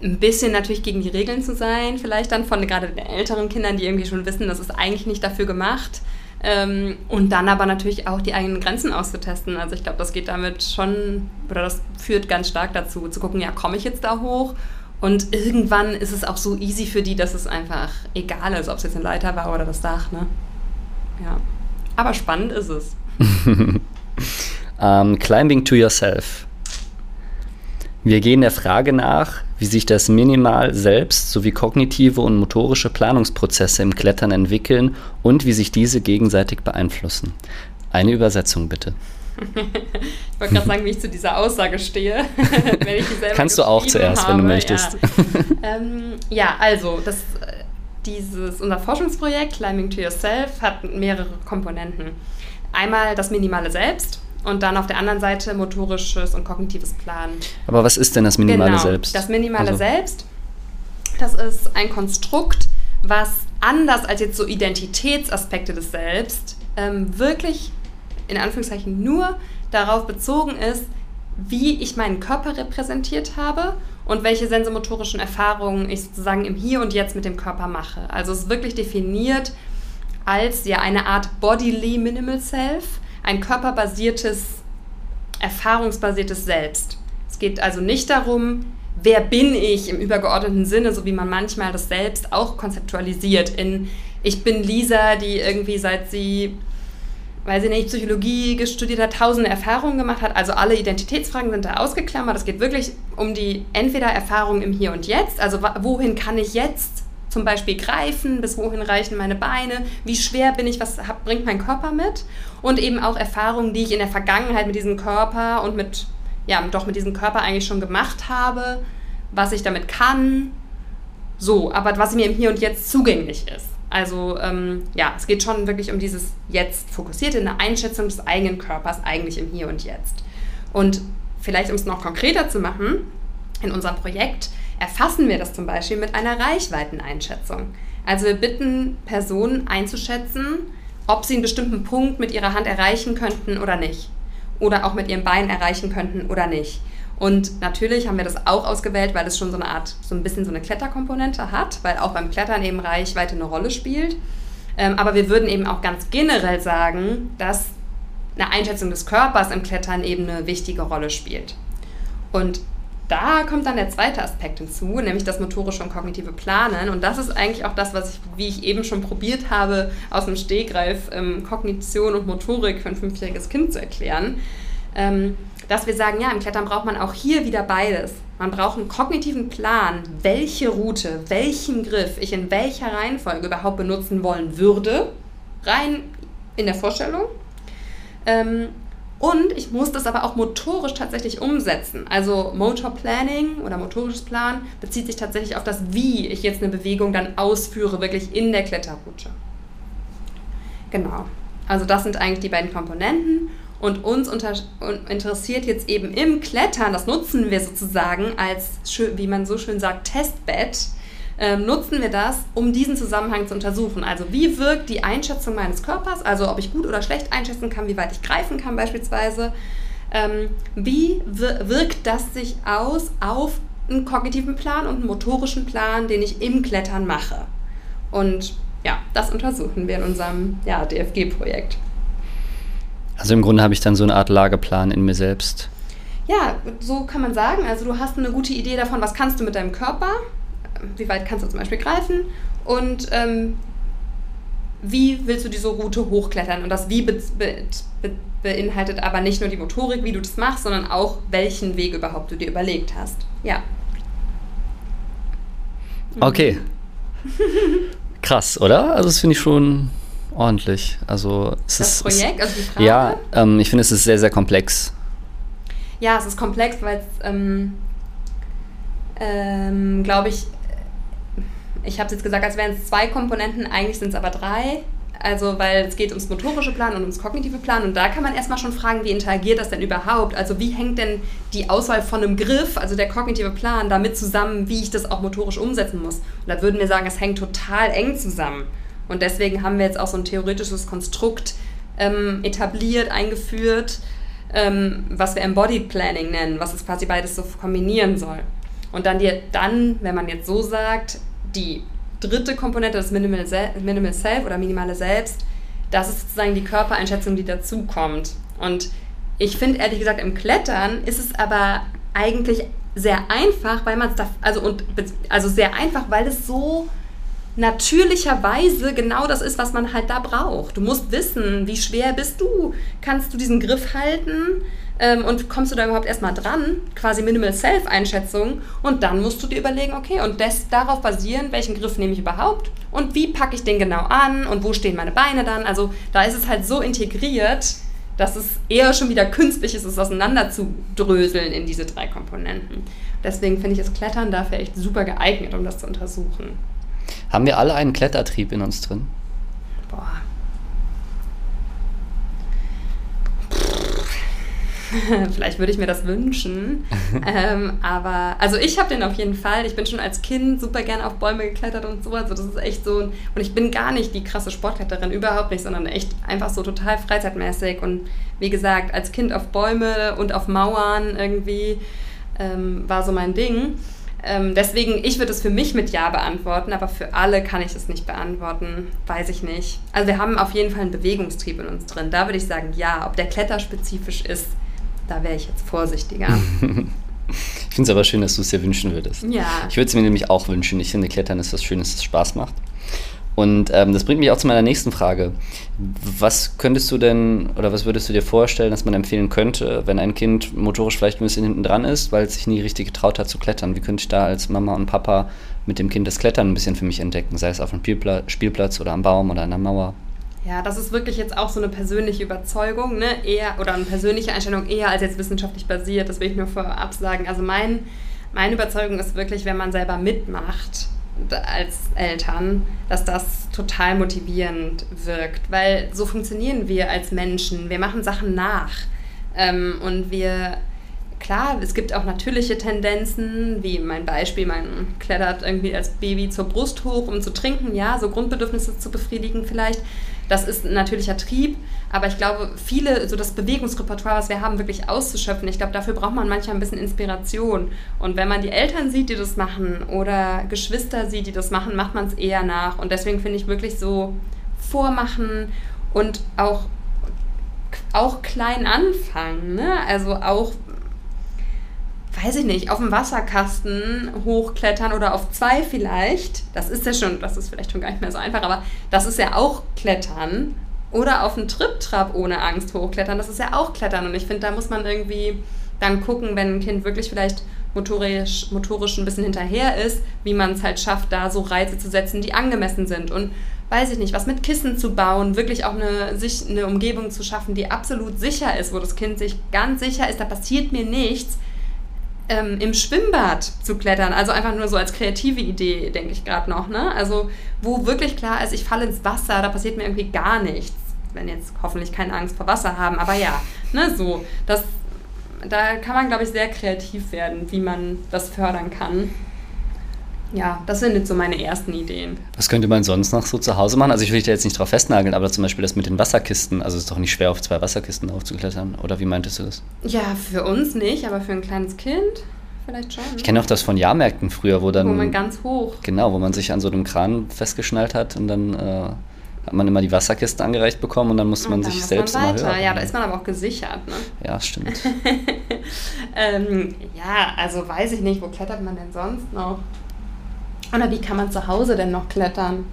ein bisschen natürlich gegen die Regeln zu sein, vielleicht dann von gerade den älteren Kindern, die irgendwie schon wissen, das ist eigentlich nicht dafür gemacht. Ähm, und dann aber natürlich auch die eigenen Grenzen auszutesten. Also ich glaube, das geht damit schon, oder das führt ganz stark dazu, zu gucken, ja, komme ich jetzt da hoch? Und irgendwann ist es auch so easy für die, dass es einfach egal ist, ob es jetzt eine Leiter war oder das Dach. Ne? Ja. Aber spannend ist es. um, ähm, climbing to yourself. Wir gehen der Frage nach, wie sich das Minimal selbst sowie kognitive und motorische Planungsprozesse im Klettern entwickeln und wie sich diese gegenseitig beeinflussen. Eine Übersetzung bitte. ich wollte gerade sagen, wie ich zu dieser Aussage stehe. Kannst du auch zuerst, habe. wenn du möchtest. Ja, ähm, ja also das, dieses, unser Forschungsprojekt Climbing to Yourself hat mehrere Komponenten. Einmal das Minimale Selbst, und dann auf der anderen Seite motorisches und kognitives Planen. Aber was ist denn das minimale genau, Selbst? Das minimale also. Selbst, das ist ein Konstrukt, was anders als jetzt so Identitätsaspekte des Selbst ähm, wirklich in Anführungszeichen nur darauf bezogen ist, wie ich meinen Körper repräsentiert habe und welche sensomotorischen Erfahrungen ich sozusagen im Hier und Jetzt mit dem Körper mache. Also es ist wirklich definiert als ja eine Art Bodily Minimal Self, ein körperbasiertes, erfahrungsbasiertes Selbst. Es geht also nicht darum, wer bin ich im übergeordneten Sinne, so wie man manchmal das Selbst auch konzeptualisiert in ich bin Lisa, die irgendwie seit sie, weiß ich nicht, Psychologie studiert hat, tausende Erfahrungen gemacht hat. Also alle Identitätsfragen sind da ausgeklammert. Es geht wirklich um die entweder Erfahrung im Hier und Jetzt, also wohin kann ich jetzt zum Beispiel greifen, bis wohin reichen meine Beine, wie schwer bin ich, was hab, bringt mein Körper mit und eben auch Erfahrungen, die ich in der Vergangenheit mit diesem Körper und mit, ja, doch mit diesem Körper eigentlich schon gemacht habe, was ich damit kann, so, aber was mir im Hier und Jetzt zugänglich ist. Also ähm, ja, es geht schon wirklich um dieses Jetzt fokussierte, eine Einschätzung des eigenen Körpers eigentlich im Hier und Jetzt. Und vielleicht, um es noch konkreter zu machen, in unserem Projekt erfassen wir das zum Beispiel mit einer Reichweiteneinschätzung. Also wir bitten Personen einzuschätzen, ob sie einen bestimmten Punkt mit ihrer Hand erreichen könnten oder nicht. Oder auch mit ihrem Bein erreichen könnten oder nicht. Und natürlich haben wir das auch ausgewählt, weil es schon so eine Art, so ein bisschen so eine Kletterkomponente hat, weil auch beim Klettern eben Reichweite eine Rolle spielt. Ähm, aber wir würden eben auch ganz generell sagen, dass eine Einschätzung des Körpers im Klettern eben eine wichtige Rolle spielt. Und da kommt dann der zweite Aspekt hinzu, nämlich das motorische und kognitive Planen. Und das ist eigentlich auch das, was ich, wie ich eben schon probiert habe, aus dem Stegreif ähm, Kognition und Motorik für ein fünfjähriges Kind zu erklären. Ähm, dass wir sagen, ja, im Klettern braucht man auch hier wieder beides. Man braucht einen kognitiven Plan, welche Route, welchen Griff ich in welcher Reihenfolge überhaupt benutzen wollen würde, rein in der Vorstellung. Ähm, und ich muss das aber auch motorisch tatsächlich umsetzen. Also Motor Planning oder motorisches Plan bezieht sich tatsächlich auf das, wie ich jetzt eine Bewegung dann ausführe, wirklich in der Kletterroute. Genau. Also das sind eigentlich die beiden Komponenten. Und uns interessiert jetzt eben im Klettern, das nutzen wir sozusagen als, wie man so schön sagt, Testbett, ähm, nutzen wir das, um diesen Zusammenhang zu untersuchen. Also wie wirkt die Einschätzung meines Körpers, also ob ich gut oder schlecht einschätzen kann, wie weit ich greifen kann beispielsweise. Ähm, wie wirkt das sich aus auf einen kognitiven Plan und einen motorischen Plan, den ich im Klettern mache? Und ja, das untersuchen wir in unserem ja, DFG-Projekt. Also im Grunde habe ich dann so eine Art Lageplan in mir selbst. Ja, so kann man sagen. Also du hast eine gute Idee davon, was kannst du mit deinem Körper, wie weit kannst du zum Beispiel greifen und ähm, wie willst du diese Route hochklettern? Und das Wie be be be beinhaltet aber nicht nur die Motorik, wie du das machst, sondern auch, welchen Weg überhaupt du dir überlegt hast. Ja. Okay. Krass, oder? Also das finde ich schon ordentlich. Also es das ist, Projekt, also die Frage? Ja, ähm, ich finde es ist sehr, sehr komplex. Ja, es ist komplex, weil es, ähm, ähm, glaube ich, ich habe es jetzt gesagt, als wären es zwei Komponenten, eigentlich sind es aber drei. Also, weil es geht ums motorische Plan und ums kognitive Plan. Und da kann man erstmal schon fragen, wie interagiert das denn überhaupt? Also, wie hängt denn die Auswahl von einem Griff, also der kognitive Plan, damit zusammen, wie ich das auch motorisch umsetzen muss? Und da würden wir sagen, es hängt total eng zusammen. Und deswegen haben wir jetzt auch so ein theoretisches Konstrukt ähm, etabliert, eingeführt, ähm, was wir Embodied Planning nennen, was es quasi beides so kombinieren soll. Und dann, dann, wenn man jetzt so sagt, die dritte Komponente, das Minimal, Minimal Self oder minimale Selbst, das ist sozusagen die Körpereinschätzung, die dazukommt. Und ich finde ehrlich gesagt, im Klettern ist es aber eigentlich sehr einfach, weil man es also, und, also sehr einfach, weil es so natürlicherweise genau das ist, was man halt da braucht. Du musst wissen, wie schwer bist du? Kannst du diesen Griff halten? Ähm, und kommst du da überhaupt erstmal dran? Quasi Minimal Self-Einschätzung. Und dann musst du dir überlegen, okay, und das, darauf basieren, welchen Griff nehme ich überhaupt? Und wie packe ich den genau an? Und wo stehen meine Beine dann? Also da ist es halt so integriert, dass es eher schon wieder künstlich ist, es auseinanderzudröseln in diese drei Komponenten. Deswegen finde ich das Klettern dafür echt super geeignet, um das zu untersuchen. Haben wir alle einen Klettertrieb in uns drin? Boah. Vielleicht würde ich mir das wünschen. ähm, aber, also ich habe den auf jeden Fall. Ich bin schon als Kind super gerne auf Bäume geklettert und so. Also das ist echt so. Und ich bin gar nicht die krasse Sportkletterin, überhaupt nicht, sondern echt einfach so total freizeitmäßig. Und wie gesagt, als Kind auf Bäume und auf Mauern irgendwie ähm, war so mein Ding. Ähm, deswegen, ich würde es für mich mit Ja beantworten, aber für alle kann ich es nicht beantworten. Weiß ich nicht. Also wir haben auf jeden Fall einen Bewegungstrieb in uns drin. Da würde ich sagen, ja. Ob der kletterspezifisch ist, da wäre ich jetzt vorsichtiger. ich finde es aber schön, dass du es dir wünschen würdest. Ja. Ich würde es mir nämlich auch wünschen. Ich finde, Klettern ist was Schönes, das Spaß macht. Und ähm, das bringt mich auch zu meiner nächsten Frage. Was könntest du denn oder was würdest du dir vorstellen, dass man empfehlen könnte, wenn ein Kind motorisch vielleicht ein bisschen hinten dran ist, weil es sich nie richtig getraut hat zu klettern? Wie könnte ich da als Mama und Papa mit dem Kind das Klettern ein bisschen für mich entdecken, sei es auf einem Spielplatz oder am Baum oder an der Mauer? Ja, das ist wirklich jetzt auch so eine persönliche Überzeugung, ne? Eher oder eine persönliche Einstellung eher als jetzt wissenschaftlich basiert. Das will ich nur vorab sagen. Also mein, meine Überzeugung ist wirklich, wenn man selber mitmacht als Eltern, dass das total motivierend wirkt, weil so funktionieren wir als Menschen. Wir machen Sachen nach ähm, und wir klar, es gibt auch natürliche Tendenzen, wie mein Beispiel, man klettert irgendwie als Baby zur Brust hoch, um zu trinken, ja, so Grundbedürfnisse zu befriedigen vielleicht. Das ist ein natürlicher Trieb, aber ich glaube, viele, so das Bewegungsrepertoire, was wir haben, wirklich auszuschöpfen, ich glaube, dafür braucht man manchmal ein bisschen Inspiration. Und wenn man die Eltern sieht, die das machen, oder Geschwister sieht, die das machen, macht man es eher nach. Und deswegen finde ich wirklich so vormachen und auch, auch klein anfangen. Ne? Also auch weiß ich nicht, auf dem Wasserkasten hochklettern oder auf zwei vielleicht. Das ist ja schon, das ist vielleicht schon gar nicht mehr so einfach, aber das ist ja auch Klettern. Oder auf einen Trip-Trap ohne Angst hochklettern, das ist ja auch Klettern. Und ich finde, da muss man irgendwie dann gucken, wenn ein Kind wirklich vielleicht motorisch, motorisch ein bisschen hinterher ist, wie man es halt schafft, da so Reize zu setzen, die angemessen sind. Und weiß ich nicht, was mit Kissen zu bauen, wirklich auch eine, sich eine Umgebung zu schaffen, die absolut sicher ist, wo das Kind sich ganz sicher ist, da passiert mir nichts ähm, im Schwimmbad zu klettern. Also einfach nur so als kreative Idee, denke ich gerade noch. Ne? Also wo wirklich klar ist, ich falle ins Wasser, da passiert mir irgendwie gar nichts. Wenn jetzt hoffentlich keine Angst vor Wasser haben, aber ja, ne, so. Das, da kann man, glaube ich, sehr kreativ werden, wie man das fördern kann ja, das sind jetzt so meine ersten Ideen. Was könnte man sonst noch so zu Hause machen? Also ich will dich da jetzt nicht drauf festnageln, aber zum Beispiel das mit den Wasserkisten. Also es ist doch nicht schwer, auf zwei Wasserkisten aufzuklettern. Oder wie meintest du das? Ja, für uns nicht, aber für ein kleines Kind vielleicht schon. Ich kenne auch das von Jahrmärkten früher, wo dann... Wo man ganz hoch... Genau, wo man sich an so einem Kran festgeschnallt hat und dann... Äh, hat man immer die Wasserkisten angereicht bekommen und dann musste man sich muss selbst man immer hören. Ja, da ist man aber auch gesichert. Ne? Ja, stimmt. ähm, ja, also weiß ich nicht, wo klettert man denn sonst noch? Oder wie kann man zu Hause denn noch klettern?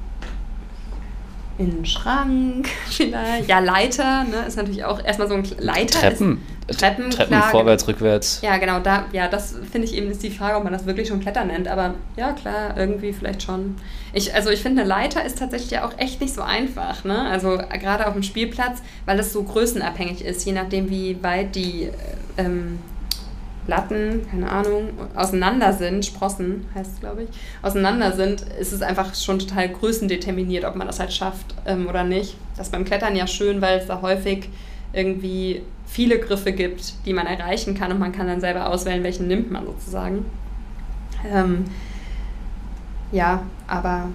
In den Schrank vielleicht. Ja, Leiter, ne, ist natürlich auch erstmal so ein Leiter. Treppen. Ist, Treppen, Treppen klar, vorwärts, genau. rückwärts. Ja, genau, da, ja, das finde ich eben ist die Frage, ob man das wirklich schon Klettern nennt. Aber ja, klar, irgendwie vielleicht schon. Ich, also ich finde, eine Leiter ist tatsächlich ja auch echt nicht so einfach. Ne? Also gerade auf dem Spielplatz, weil es so größenabhängig ist, je nachdem, wie weit die äh, ähm, Latten, keine Ahnung, auseinander sind, Sprossen heißt es, glaube ich, auseinander sind, ist es einfach schon total größendeterminiert, ob man das halt schafft ähm, oder nicht. Das ist beim Klettern ja schön, weil es da häufig irgendwie viele Griffe gibt, die man erreichen kann und man kann dann selber auswählen, welchen nimmt man sozusagen. Ähm, ja, aber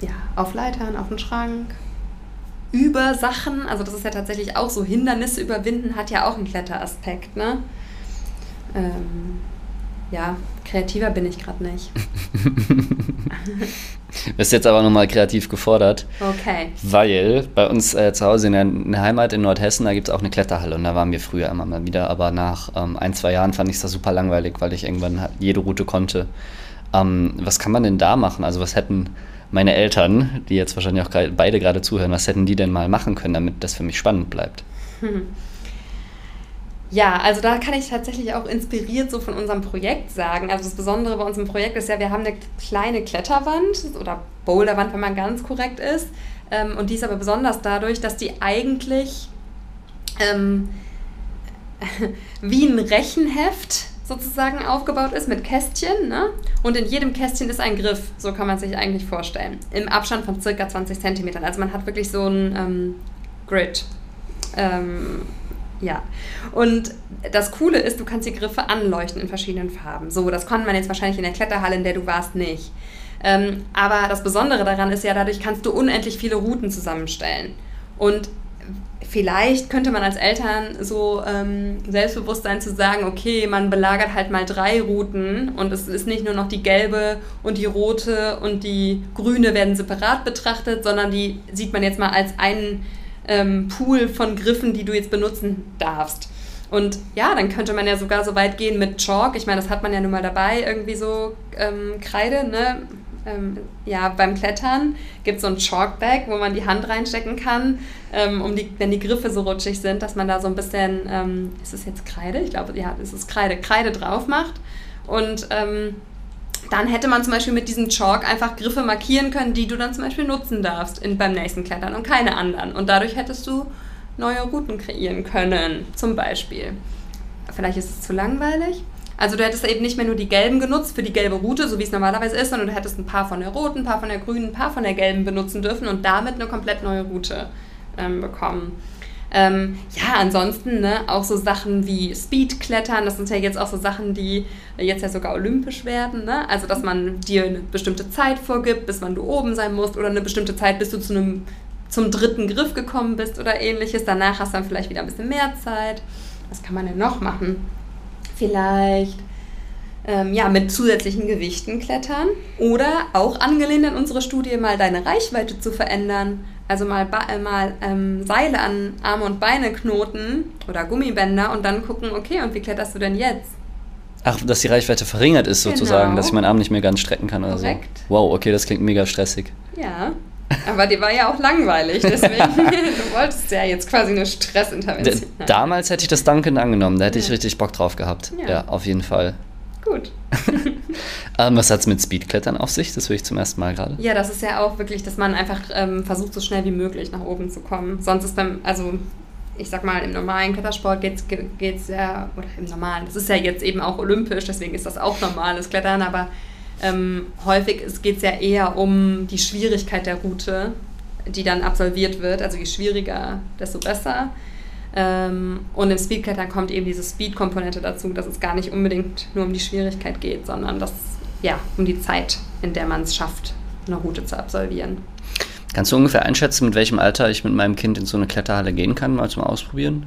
ja, auf Leitern, auf den Schrank, über Sachen, also das ist ja tatsächlich auch so, Hindernisse überwinden hat ja auch einen Kletteraspekt, ne? Ähm, ja, kreativer bin ich gerade nicht. Du bist jetzt aber nochmal kreativ gefordert. Okay. Weil bei uns äh, zu Hause in der, in der, Heimat in Nordhessen, da gibt es auch eine Kletterhalle und da waren wir früher immer mal wieder. Aber nach ähm, ein, zwei Jahren fand ich es da super langweilig, weil ich irgendwann halt jede Route konnte. Ähm, was kann man denn da machen? Also was hätten meine Eltern, die jetzt wahrscheinlich auch beide gerade zuhören, was hätten die denn mal machen können, damit das für mich spannend bleibt? Hm. Ja, also da kann ich tatsächlich auch inspiriert so von unserem Projekt sagen. Also das Besondere bei unserem Projekt ist ja, wir haben eine kleine Kletterwand oder Boulderwand, wenn man ganz korrekt ist. Ähm, und die ist aber besonders dadurch, dass die eigentlich ähm, wie ein Rechenheft sozusagen aufgebaut ist mit Kästchen. Ne? Und in jedem Kästchen ist ein Griff, so kann man sich eigentlich vorstellen. Im Abstand von circa 20 Zentimetern. Also man hat wirklich so ein ähm, Grid. Ähm, ja. Und das Coole ist, du kannst die Griffe anleuchten in verschiedenen Farben. So, das konnte man jetzt wahrscheinlich in der Kletterhalle, in der du warst, nicht. Ähm, aber das Besondere daran ist ja, dadurch kannst du unendlich viele Routen zusammenstellen. Und vielleicht könnte man als Eltern so ähm, selbstbewusst sein zu sagen, okay, man belagert halt mal drei Routen und es ist nicht nur noch die gelbe und die rote und die grüne werden separat betrachtet, sondern die sieht man jetzt mal als einen ähm, Pool von Griffen, die du jetzt benutzen darfst. Und ja, dann könnte man ja sogar so weit gehen mit Chalk. Ich meine, das hat man ja nun mal dabei, irgendwie so ähm, Kreide, ne? Ähm, ja, beim Klettern gibt es so ein Chalkbag, wo man die Hand reinstecken kann, ähm, um die, wenn die Griffe so rutschig sind, dass man da so ein bisschen, ähm, ist es jetzt Kreide? Ich glaube, ja, es ist Kreide, Kreide drauf macht. Und ähm, dann hätte man zum Beispiel mit diesem Chalk einfach Griffe markieren können, die du dann zum Beispiel nutzen darfst in, beim nächsten Klettern und keine anderen. Und dadurch hättest du neue Routen kreieren können, zum Beispiel. Vielleicht ist es zu langweilig. Also du hättest eben nicht mehr nur die gelben genutzt für die gelbe Route, so wie es normalerweise ist, sondern du hättest ein paar von der roten, ein paar von der grünen, ein paar von der gelben benutzen dürfen und damit eine komplett neue Route ähm, bekommen. Ähm, ja, ansonsten ne, auch so Sachen wie Speedklettern, das sind ja jetzt auch so Sachen, die jetzt ja sogar olympisch werden. Ne? Also, dass man dir eine bestimmte Zeit vorgibt, bis wann du oben sein musst oder eine bestimmte Zeit, bis du zu einem, zum dritten Griff gekommen bist oder ähnliches. Danach hast du dann vielleicht wieder ein bisschen mehr Zeit. Was kann man denn noch machen? Vielleicht ähm, ja, mit zusätzlichen Gewichten klettern oder auch angelehnt an unsere Studie mal deine Reichweite zu verändern. Also mal, äh, mal ähm, Seile an Arme und Beine knoten oder Gummibänder und dann gucken, okay, und wie kletterst du denn jetzt? Ach, dass die Reichweite verringert ist sozusagen, genau. dass ich meinen Arm nicht mehr ganz strecken kann oder Korrekt. so. Wow, okay, das klingt mega stressig. Ja. Aber die war ja auch langweilig, deswegen, du wolltest ja jetzt quasi eine Stressintervention. D damals hätte ich das dankend angenommen, da hätte ja. ich richtig Bock drauf gehabt. Ja, ja auf jeden Fall. Gut. ähm, was hat es mit Speedklettern auf sich? Das höre ich zum ersten Mal gerade. Ja, das ist ja auch wirklich, dass man einfach ähm, versucht, so schnell wie möglich nach oben zu kommen. Sonst ist beim, also ich sag mal, im normalen Klettersport geht es ja, oder im normalen, das ist ja jetzt eben auch olympisch, deswegen ist das auch normales Klettern, aber ähm, häufig geht es ja eher um die Schwierigkeit der Route, die dann absolviert wird. Also je schwieriger, desto besser. Ähm, und im Speedklettern kommt eben diese Speed-Komponente dazu, dass es gar nicht unbedingt nur um die Schwierigkeit geht, sondern dass, ja, um die Zeit, in der man es schafft, eine Route zu absolvieren. Kannst du ungefähr einschätzen, mit welchem Alter ich mit meinem Kind in so eine Kletterhalle gehen kann, mal zum Ausprobieren?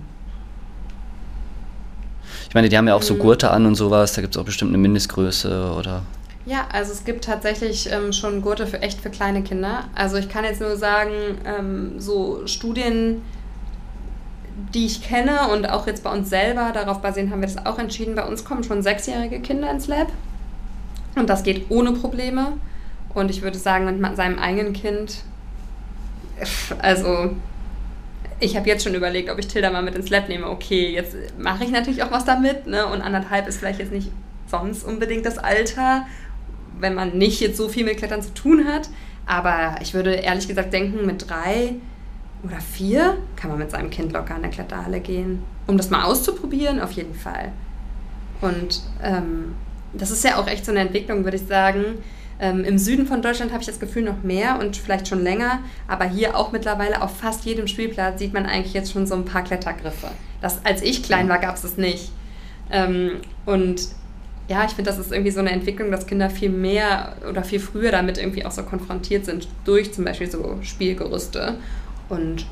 Ich meine, die haben ja auch so mhm. Gurte an und sowas, da gibt es auch bestimmt eine Mindestgröße oder. Ja, also es gibt tatsächlich ähm, schon Gurte für echt für kleine Kinder. Also ich kann jetzt nur sagen, ähm, so Studien die ich kenne und auch jetzt bei uns selber, darauf basierend haben wir das auch entschieden, bei uns kommen schon sechsjährige Kinder ins Lab und das geht ohne Probleme und ich würde sagen, mit seinem eigenen Kind, also ich habe jetzt schon überlegt, ob ich Tilda mal mit ins Lab nehme. Okay, jetzt mache ich natürlich auch was damit ne? und anderthalb ist vielleicht jetzt nicht sonst unbedingt das Alter, wenn man nicht jetzt so viel mit Klettern zu tun hat, aber ich würde ehrlich gesagt denken, mit drei oder vier kann man mit seinem Kind locker in der Kletterhalle gehen. Um das mal auszuprobieren, auf jeden Fall. Und ähm, das ist ja auch echt so eine Entwicklung, würde ich sagen. Ähm, Im Süden von Deutschland habe ich das Gefühl noch mehr und vielleicht schon länger, aber hier auch mittlerweile auf fast jedem Spielplatz sieht man eigentlich jetzt schon so ein paar Klettergriffe. Das, als ich klein war, gab es das nicht. Ähm, und ja, ich finde, das ist irgendwie so eine Entwicklung, dass Kinder viel mehr oder viel früher damit irgendwie auch so konfrontiert sind durch zum Beispiel so Spielgerüste. Und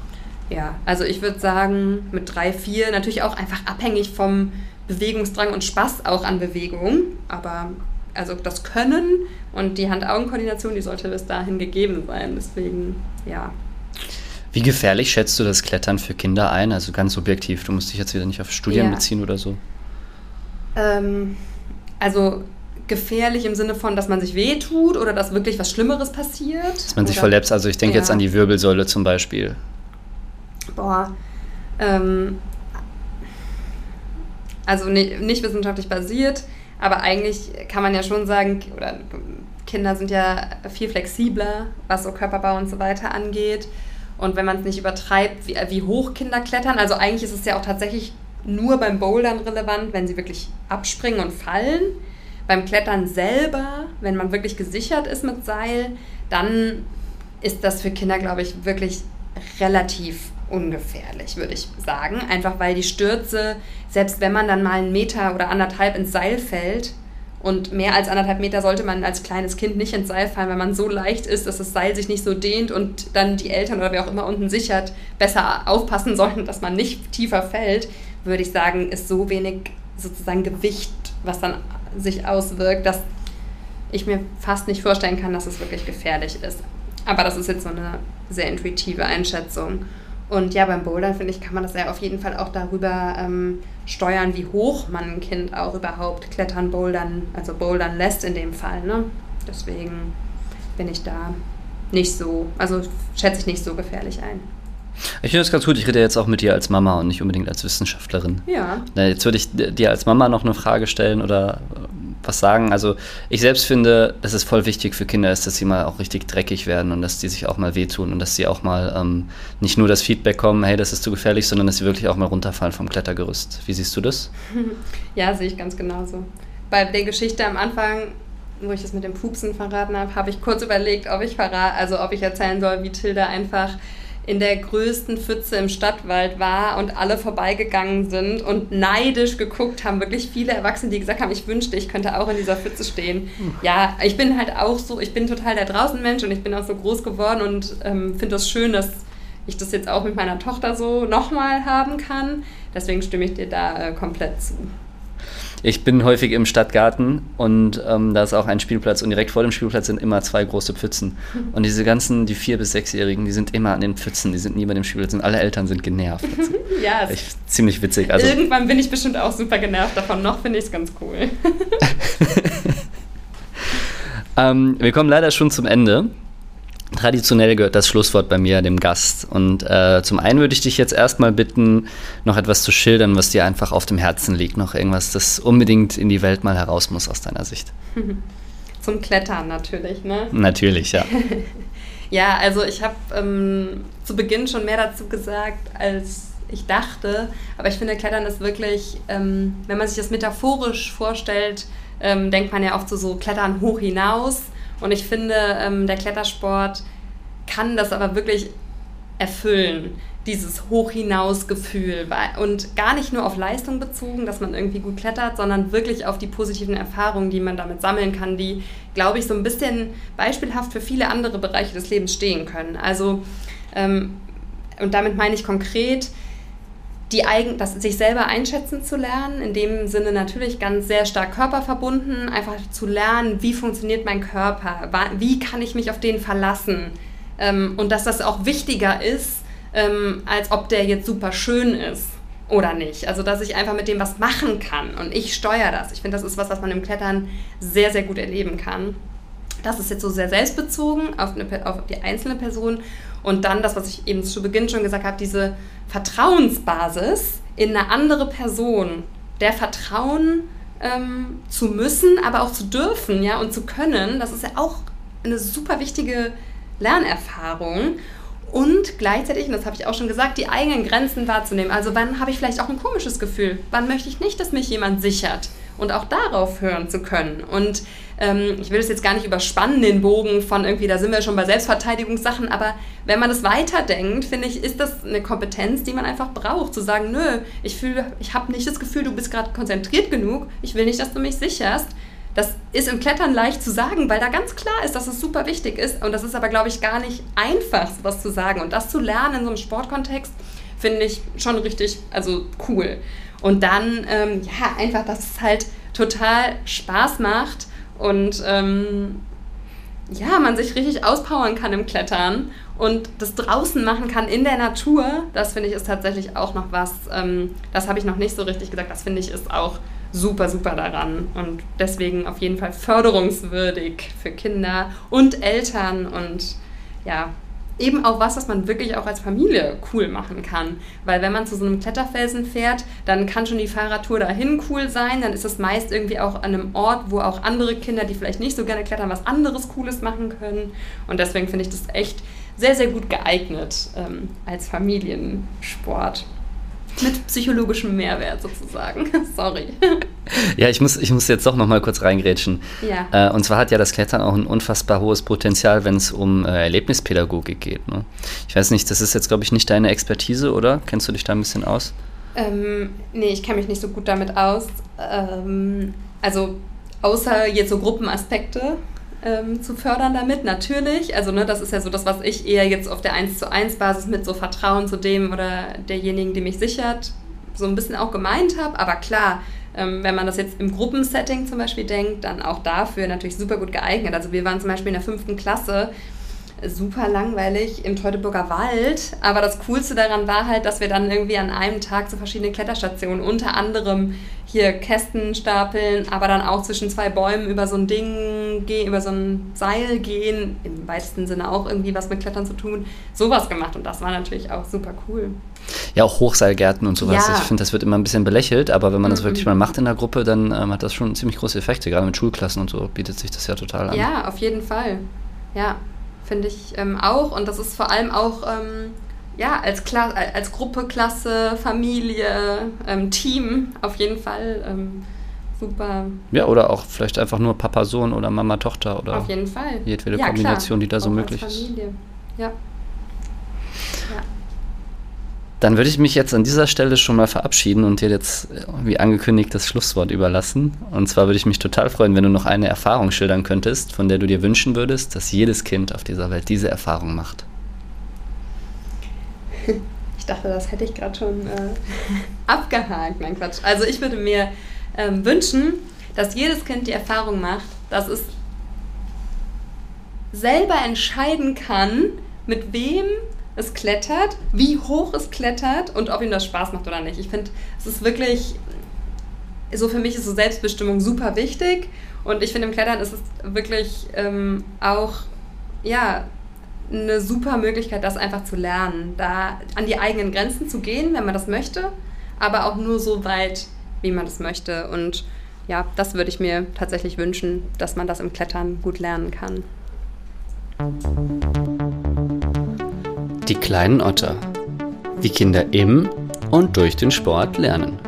ja, also ich würde sagen, mit drei, vier natürlich auch einfach abhängig vom Bewegungsdrang und Spaß auch an Bewegung. Aber also das Können und die Hand-Augen-Koordination, die sollte bis dahin gegeben sein. Deswegen, ja. Wie gefährlich schätzt du das Klettern für Kinder ein? Also ganz objektiv. Du musst dich jetzt wieder nicht auf Studien ja. beziehen oder so. Ähm, also gefährlich im Sinne von, dass man sich wehtut oder dass wirklich was Schlimmeres passiert. Dass man sich verletzt. Also ich denke ja. jetzt an die Wirbelsäule zum Beispiel. Boah. Ähm, also nicht, nicht wissenschaftlich basiert, aber eigentlich kann man ja schon sagen, oder Kinder sind ja viel flexibler, was so Körperbau und so weiter angeht. Und wenn man es nicht übertreibt, wie, wie hoch Kinder klettern, also eigentlich ist es ja auch tatsächlich nur beim Bouldern relevant, wenn sie wirklich abspringen und fallen. Beim Klettern selber, wenn man wirklich gesichert ist mit Seil, dann ist das für Kinder, glaube ich, wirklich relativ ungefährlich, würde ich sagen. Einfach weil die Stürze, selbst wenn man dann mal einen Meter oder anderthalb ins Seil fällt, und mehr als anderthalb Meter sollte man als kleines Kind nicht ins Seil fallen, weil man so leicht ist, dass das Seil sich nicht so dehnt und dann die Eltern oder wer auch immer unten sichert, besser aufpassen sollten, dass man nicht tiefer fällt, würde ich sagen, ist so wenig sozusagen Gewicht, was dann sich auswirkt, dass ich mir fast nicht vorstellen kann, dass es wirklich gefährlich ist. Aber das ist jetzt so eine sehr intuitive Einschätzung. Und ja, beim Bouldern, finde ich, kann man das ja auf jeden Fall auch darüber ähm, steuern, wie hoch man ein Kind auch überhaupt klettern, bouldern, also bouldern lässt in dem Fall. Ne? Deswegen bin ich da nicht so, also schätze ich nicht so gefährlich ein. Ich finde das ganz gut. Ich rede jetzt auch mit dir als Mama und nicht unbedingt als Wissenschaftlerin. Ja. Jetzt würde ich dir als Mama noch eine Frage stellen oder was sagen. Also ich selbst finde, dass es voll wichtig für Kinder ist, dass sie mal auch richtig dreckig werden und dass die sich auch mal wehtun und dass sie auch mal ähm, nicht nur das Feedback kommen, hey, das ist zu gefährlich, sondern dass sie wirklich auch mal runterfallen vom Klettergerüst. Wie siehst du das? Ja, sehe ich ganz genauso. Bei der Geschichte am Anfang wo ich das mit dem Pupsen verraten habe, habe ich kurz überlegt, ob ich verrate, also ob ich erzählen soll, wie Tilda einfach in der größten Pfütze im Stadtwald war und alle vorbeigegangen sind und neidisch geguckt haben. Wirklich viele Erwachsene, die gesagt haben, ich wünschte, ich könnte auch in dieser Pfütze stehen. Ja, ich bin halt auch so, ich bin total der Draußenmensch und ich bin auch so groß geworden und ähm, finde das schön, dass ich das jetzt auch mit meiner Tochter so nochmal haben kann. Deswegen stimme ich dir da äh, komplett zu. Ich bin häufig im Stadtgarten und ähm, da ist auch ein Spielplatz und direkt vor dem Spielplatz sind immer zwei große Pfützen. Und diese ganzen, die vier- bis sechsjährigen, die sind immer an den Pfützen, die sind nie bei dem Spielplatz und alle Eltern sind genervt. ja, ich, ziemlich witzig. Also, irgendwann bin ich bestimmt auch super genervt davon. Noch finde ich es ganz cool. ähm, wir kommen leider schon zum Ende. Traditionell gehört das Schlusswort bei mir dem Gast. Und äh, zum einen würde ich dich jetzt erstmal bitten, noch etwas zu schildern, was dir einfach auf dem Herzen liegt. Noch irgendwas, das unbedingt in die Welt mal heraus muss aus deiner Sicht. Zum Klettern natürlich, ne? Natürlich, ja. ja, also ich habe ähm, zu Beginn schon mehr dazu gesagt, als ich dachte. Aber ich finde, Klettern ist wirklich, ähm, wenn man sich das metaphorisch vorstellt, ähm, denkt man ja oft so, so Klettern hoch hinaus. Und ich finde, ähm, der Klettersport kann das aber wirklich erfüllen, dieses Hochhinaus-Gefühl. Und gar nicht nur auf Leistung bezogen, dass man irgendwie gut klettert, sondern wirklich auf die positiven Erfahrungen, die man damit sammeln kann, die, glaube ich, so ein bisschen beispielhaft für viele andere Bereiche des Lebens stehen können. Also, ähm, und damit meine ich konkret, die eigen, das sich selber einschätzen zu lernen, in dem Sinne natürlich ganz sehr stark körperverbunden, einfach zu lernen, wie funktioniert mein Körper, wie kann ich mich auf den verlassen ähm, und dass das auch wichtiger ist, ähm, als ob der jetzt super schön ist oder nicht. Also dass ich einfach mit dem was machen kann und ich steuere das. Ich finde, das ist was, was man im Klettern sehr, sehr gut erleben kann. Das ist jetzt so sehr selbstbezogen auf, eine, auf die einzelne Person und dann das, was ich eben zu Beginn schon gesagt habe, diese Vertrauensbasis in eine andere Person, der Vertrauen ähm, zu müssen, aber auch zu dürfen, ja, und zu können, das ist ja auch eine super wichtige Lernerfahrung. Und gleichzeitig, und das habe ich auch schon gesagt, die eigenen Grenzen wahrzunehmen. Also wann habe ich vielleicht auch ein komisches Gefühl? Wann möchte ich nicht, dass mich jemand sichert? und auch darauf hören zu können. Und ähm, ich will es jetzt gar nicht überspannen, den Bogen von irgendwie, da sind wir schon bei Selbstverteidigungssachen, aber wenn man das weiterdenkt, finde ich, ist das eine Kompetenz, die man einfach braucht, zu sagen, nö, ich fühle, ich habe nicht das Gefühl, du bist gerade konzentriert genug, ich will nicht, dass du mich sicherst. Das ist im Klettern leicht zu sagen, weil da ganz klar ist, dass es super wichtig ist. Und das ist aber, glaube ich, gar nicht einfach, sowas zu sagen. Und das zu lernen in so einem Sportkontext, finde ich schon richtig, also cool. Und dann, ähm, ja, einfach, dass es halt total Spaß macht und ähm, ja, man sich richtig auspowern kann im Klettern und das draußen machen kann in der Natur, das finde ich ist tatsächlich auch noch was, ähm, das habe ich noch nicht so richtig gesagt, das finde ich ist auch super, super daran und deswegen auf jeden Fall förderungswürdig für Kinder und Eltern und ja, eben auch was, was man wirklich auch als Familie cool machen kann. Weil wenn man zu so einem Kletterfelsen fährt, dann kann schon die Fahrradtour dahin cool sein. Dann ist es meist irgendwie auch an einem Ort, wo auch andere Kinder, die vielleicht nicht so gerne klettern, was anderes Cooles machen können. Und deswegen finde ich das echt sehr, sehr gut geeignet ähm, als Familiensport. Mit psychologischem Mehrwert sozusagen. Sorry. Ja, ich muss, ich muss jetzt doch noch mal kurz reingrätschen. Ja. Äh, und zwar hat ja das Klettern auch ein unfassbar hohes Potenzial, wenn es um äh, Erlebnispädagogik geht. Ne? Ich weiß nicht, das ist jetzt, glaube ich, nicht deine Expertise, oder? Kennst du dich da ein bisschen aus? Ähm, nee, ich kenne mich nicht so gut damit aus. Ähm, also außer jetzt so Gruppenaspekte ähm, zu fördern damit, natürlich. Also ne, das ist ja so das, was ich eher jetzt auf der 1 zu 1 Basis mit so Vertrauen zu dem oder derjenigen, die mich sichert, so ein bisschen auch gemeint habe. Aber klar, ähm, wenn man das jetzt im Gruppensetting zum Beispiel denkt, dann auch dafür natürlich super gut geeignet. Also wir waren zum Beispiel in der fünften Klasse super langweilig im Teutoburger Wald. Aber das Coolste daran war halt, dass wir dann irgendwie an einem Tag zu verschiedenen Kletterstationen, unter anderem hier Kästen stapeln, aber dann auch zwischen zwei Bäumen über so ein Ding gehen, über so ein Seil gehen, im weitesten Sinne auch irgendwie was mit Klettern zu tun, sowas gemacht. Und das war natürlich auch super cool. Ja, auch Hochseilgärten und sowas. Ja. Ich finde, das wird immer ein bisschen belächelt, aber wenn man mhm. das wirklich mal macht in der Gruppe, dann ähm, hat das schon ziemlich große Effekte. Gerade mit Schulklassen und so bietet sich das ja total an. Ja, auf jeden Fall. Ja, finde ich ähm, auch. Und das ist vor allem auch ähm, ja, als, Kla als Gruppe, Klasse, Familie, ähm, Team auf jeden Fall ähm, super. Ja, oder auch vielleicht einfach nur Papa, Sohn oder Mama, Tochter oder auf jeden Fall. jedwede ja, Kombination, klar. die da so auch möglich ist. Ja. ja. Dann würde ich mich jetzt an dieser Stelle schon mal verabschieden und dir jetzt, wie angekündigt, das Schlusswort überlassen. Und zwar würde ich mich total freuen, wenn du noch eine Erfahrung schildern könntest, von der du dir wünschen würdest, dass jedes Kind auf dieser Welt diese Erfahrung macht. Ich dachte, das hätte ich gerade schon äh, abgehakt. Nein, Quatsch. Also ich würde mir ähm, wünschen, dass jedes Kind die Erfahrung macht, dass es selber entscheiden kann, mit wem es klettert, wie hoch es klettert und ob ihm das Spaß macht oder nicht. Ich finde, es ist wirklich, so für mich ist so Selbstbestimmung super wichtig und ich finde im Klettern ist es wirklich ähm, auch, ja, eine super Möglichkeit, das einfach zu lernen, da an die eigenen Grenzen zu gehen, wenn man das möchte, aber auch nur so weit, wie man das möchte. Und ja, das würde ich mir tatsächlich wünschen, dass man das im Klettern gut lernen kann. Die kleinen Otter. Wie Kinder im und durch den Sport lernen.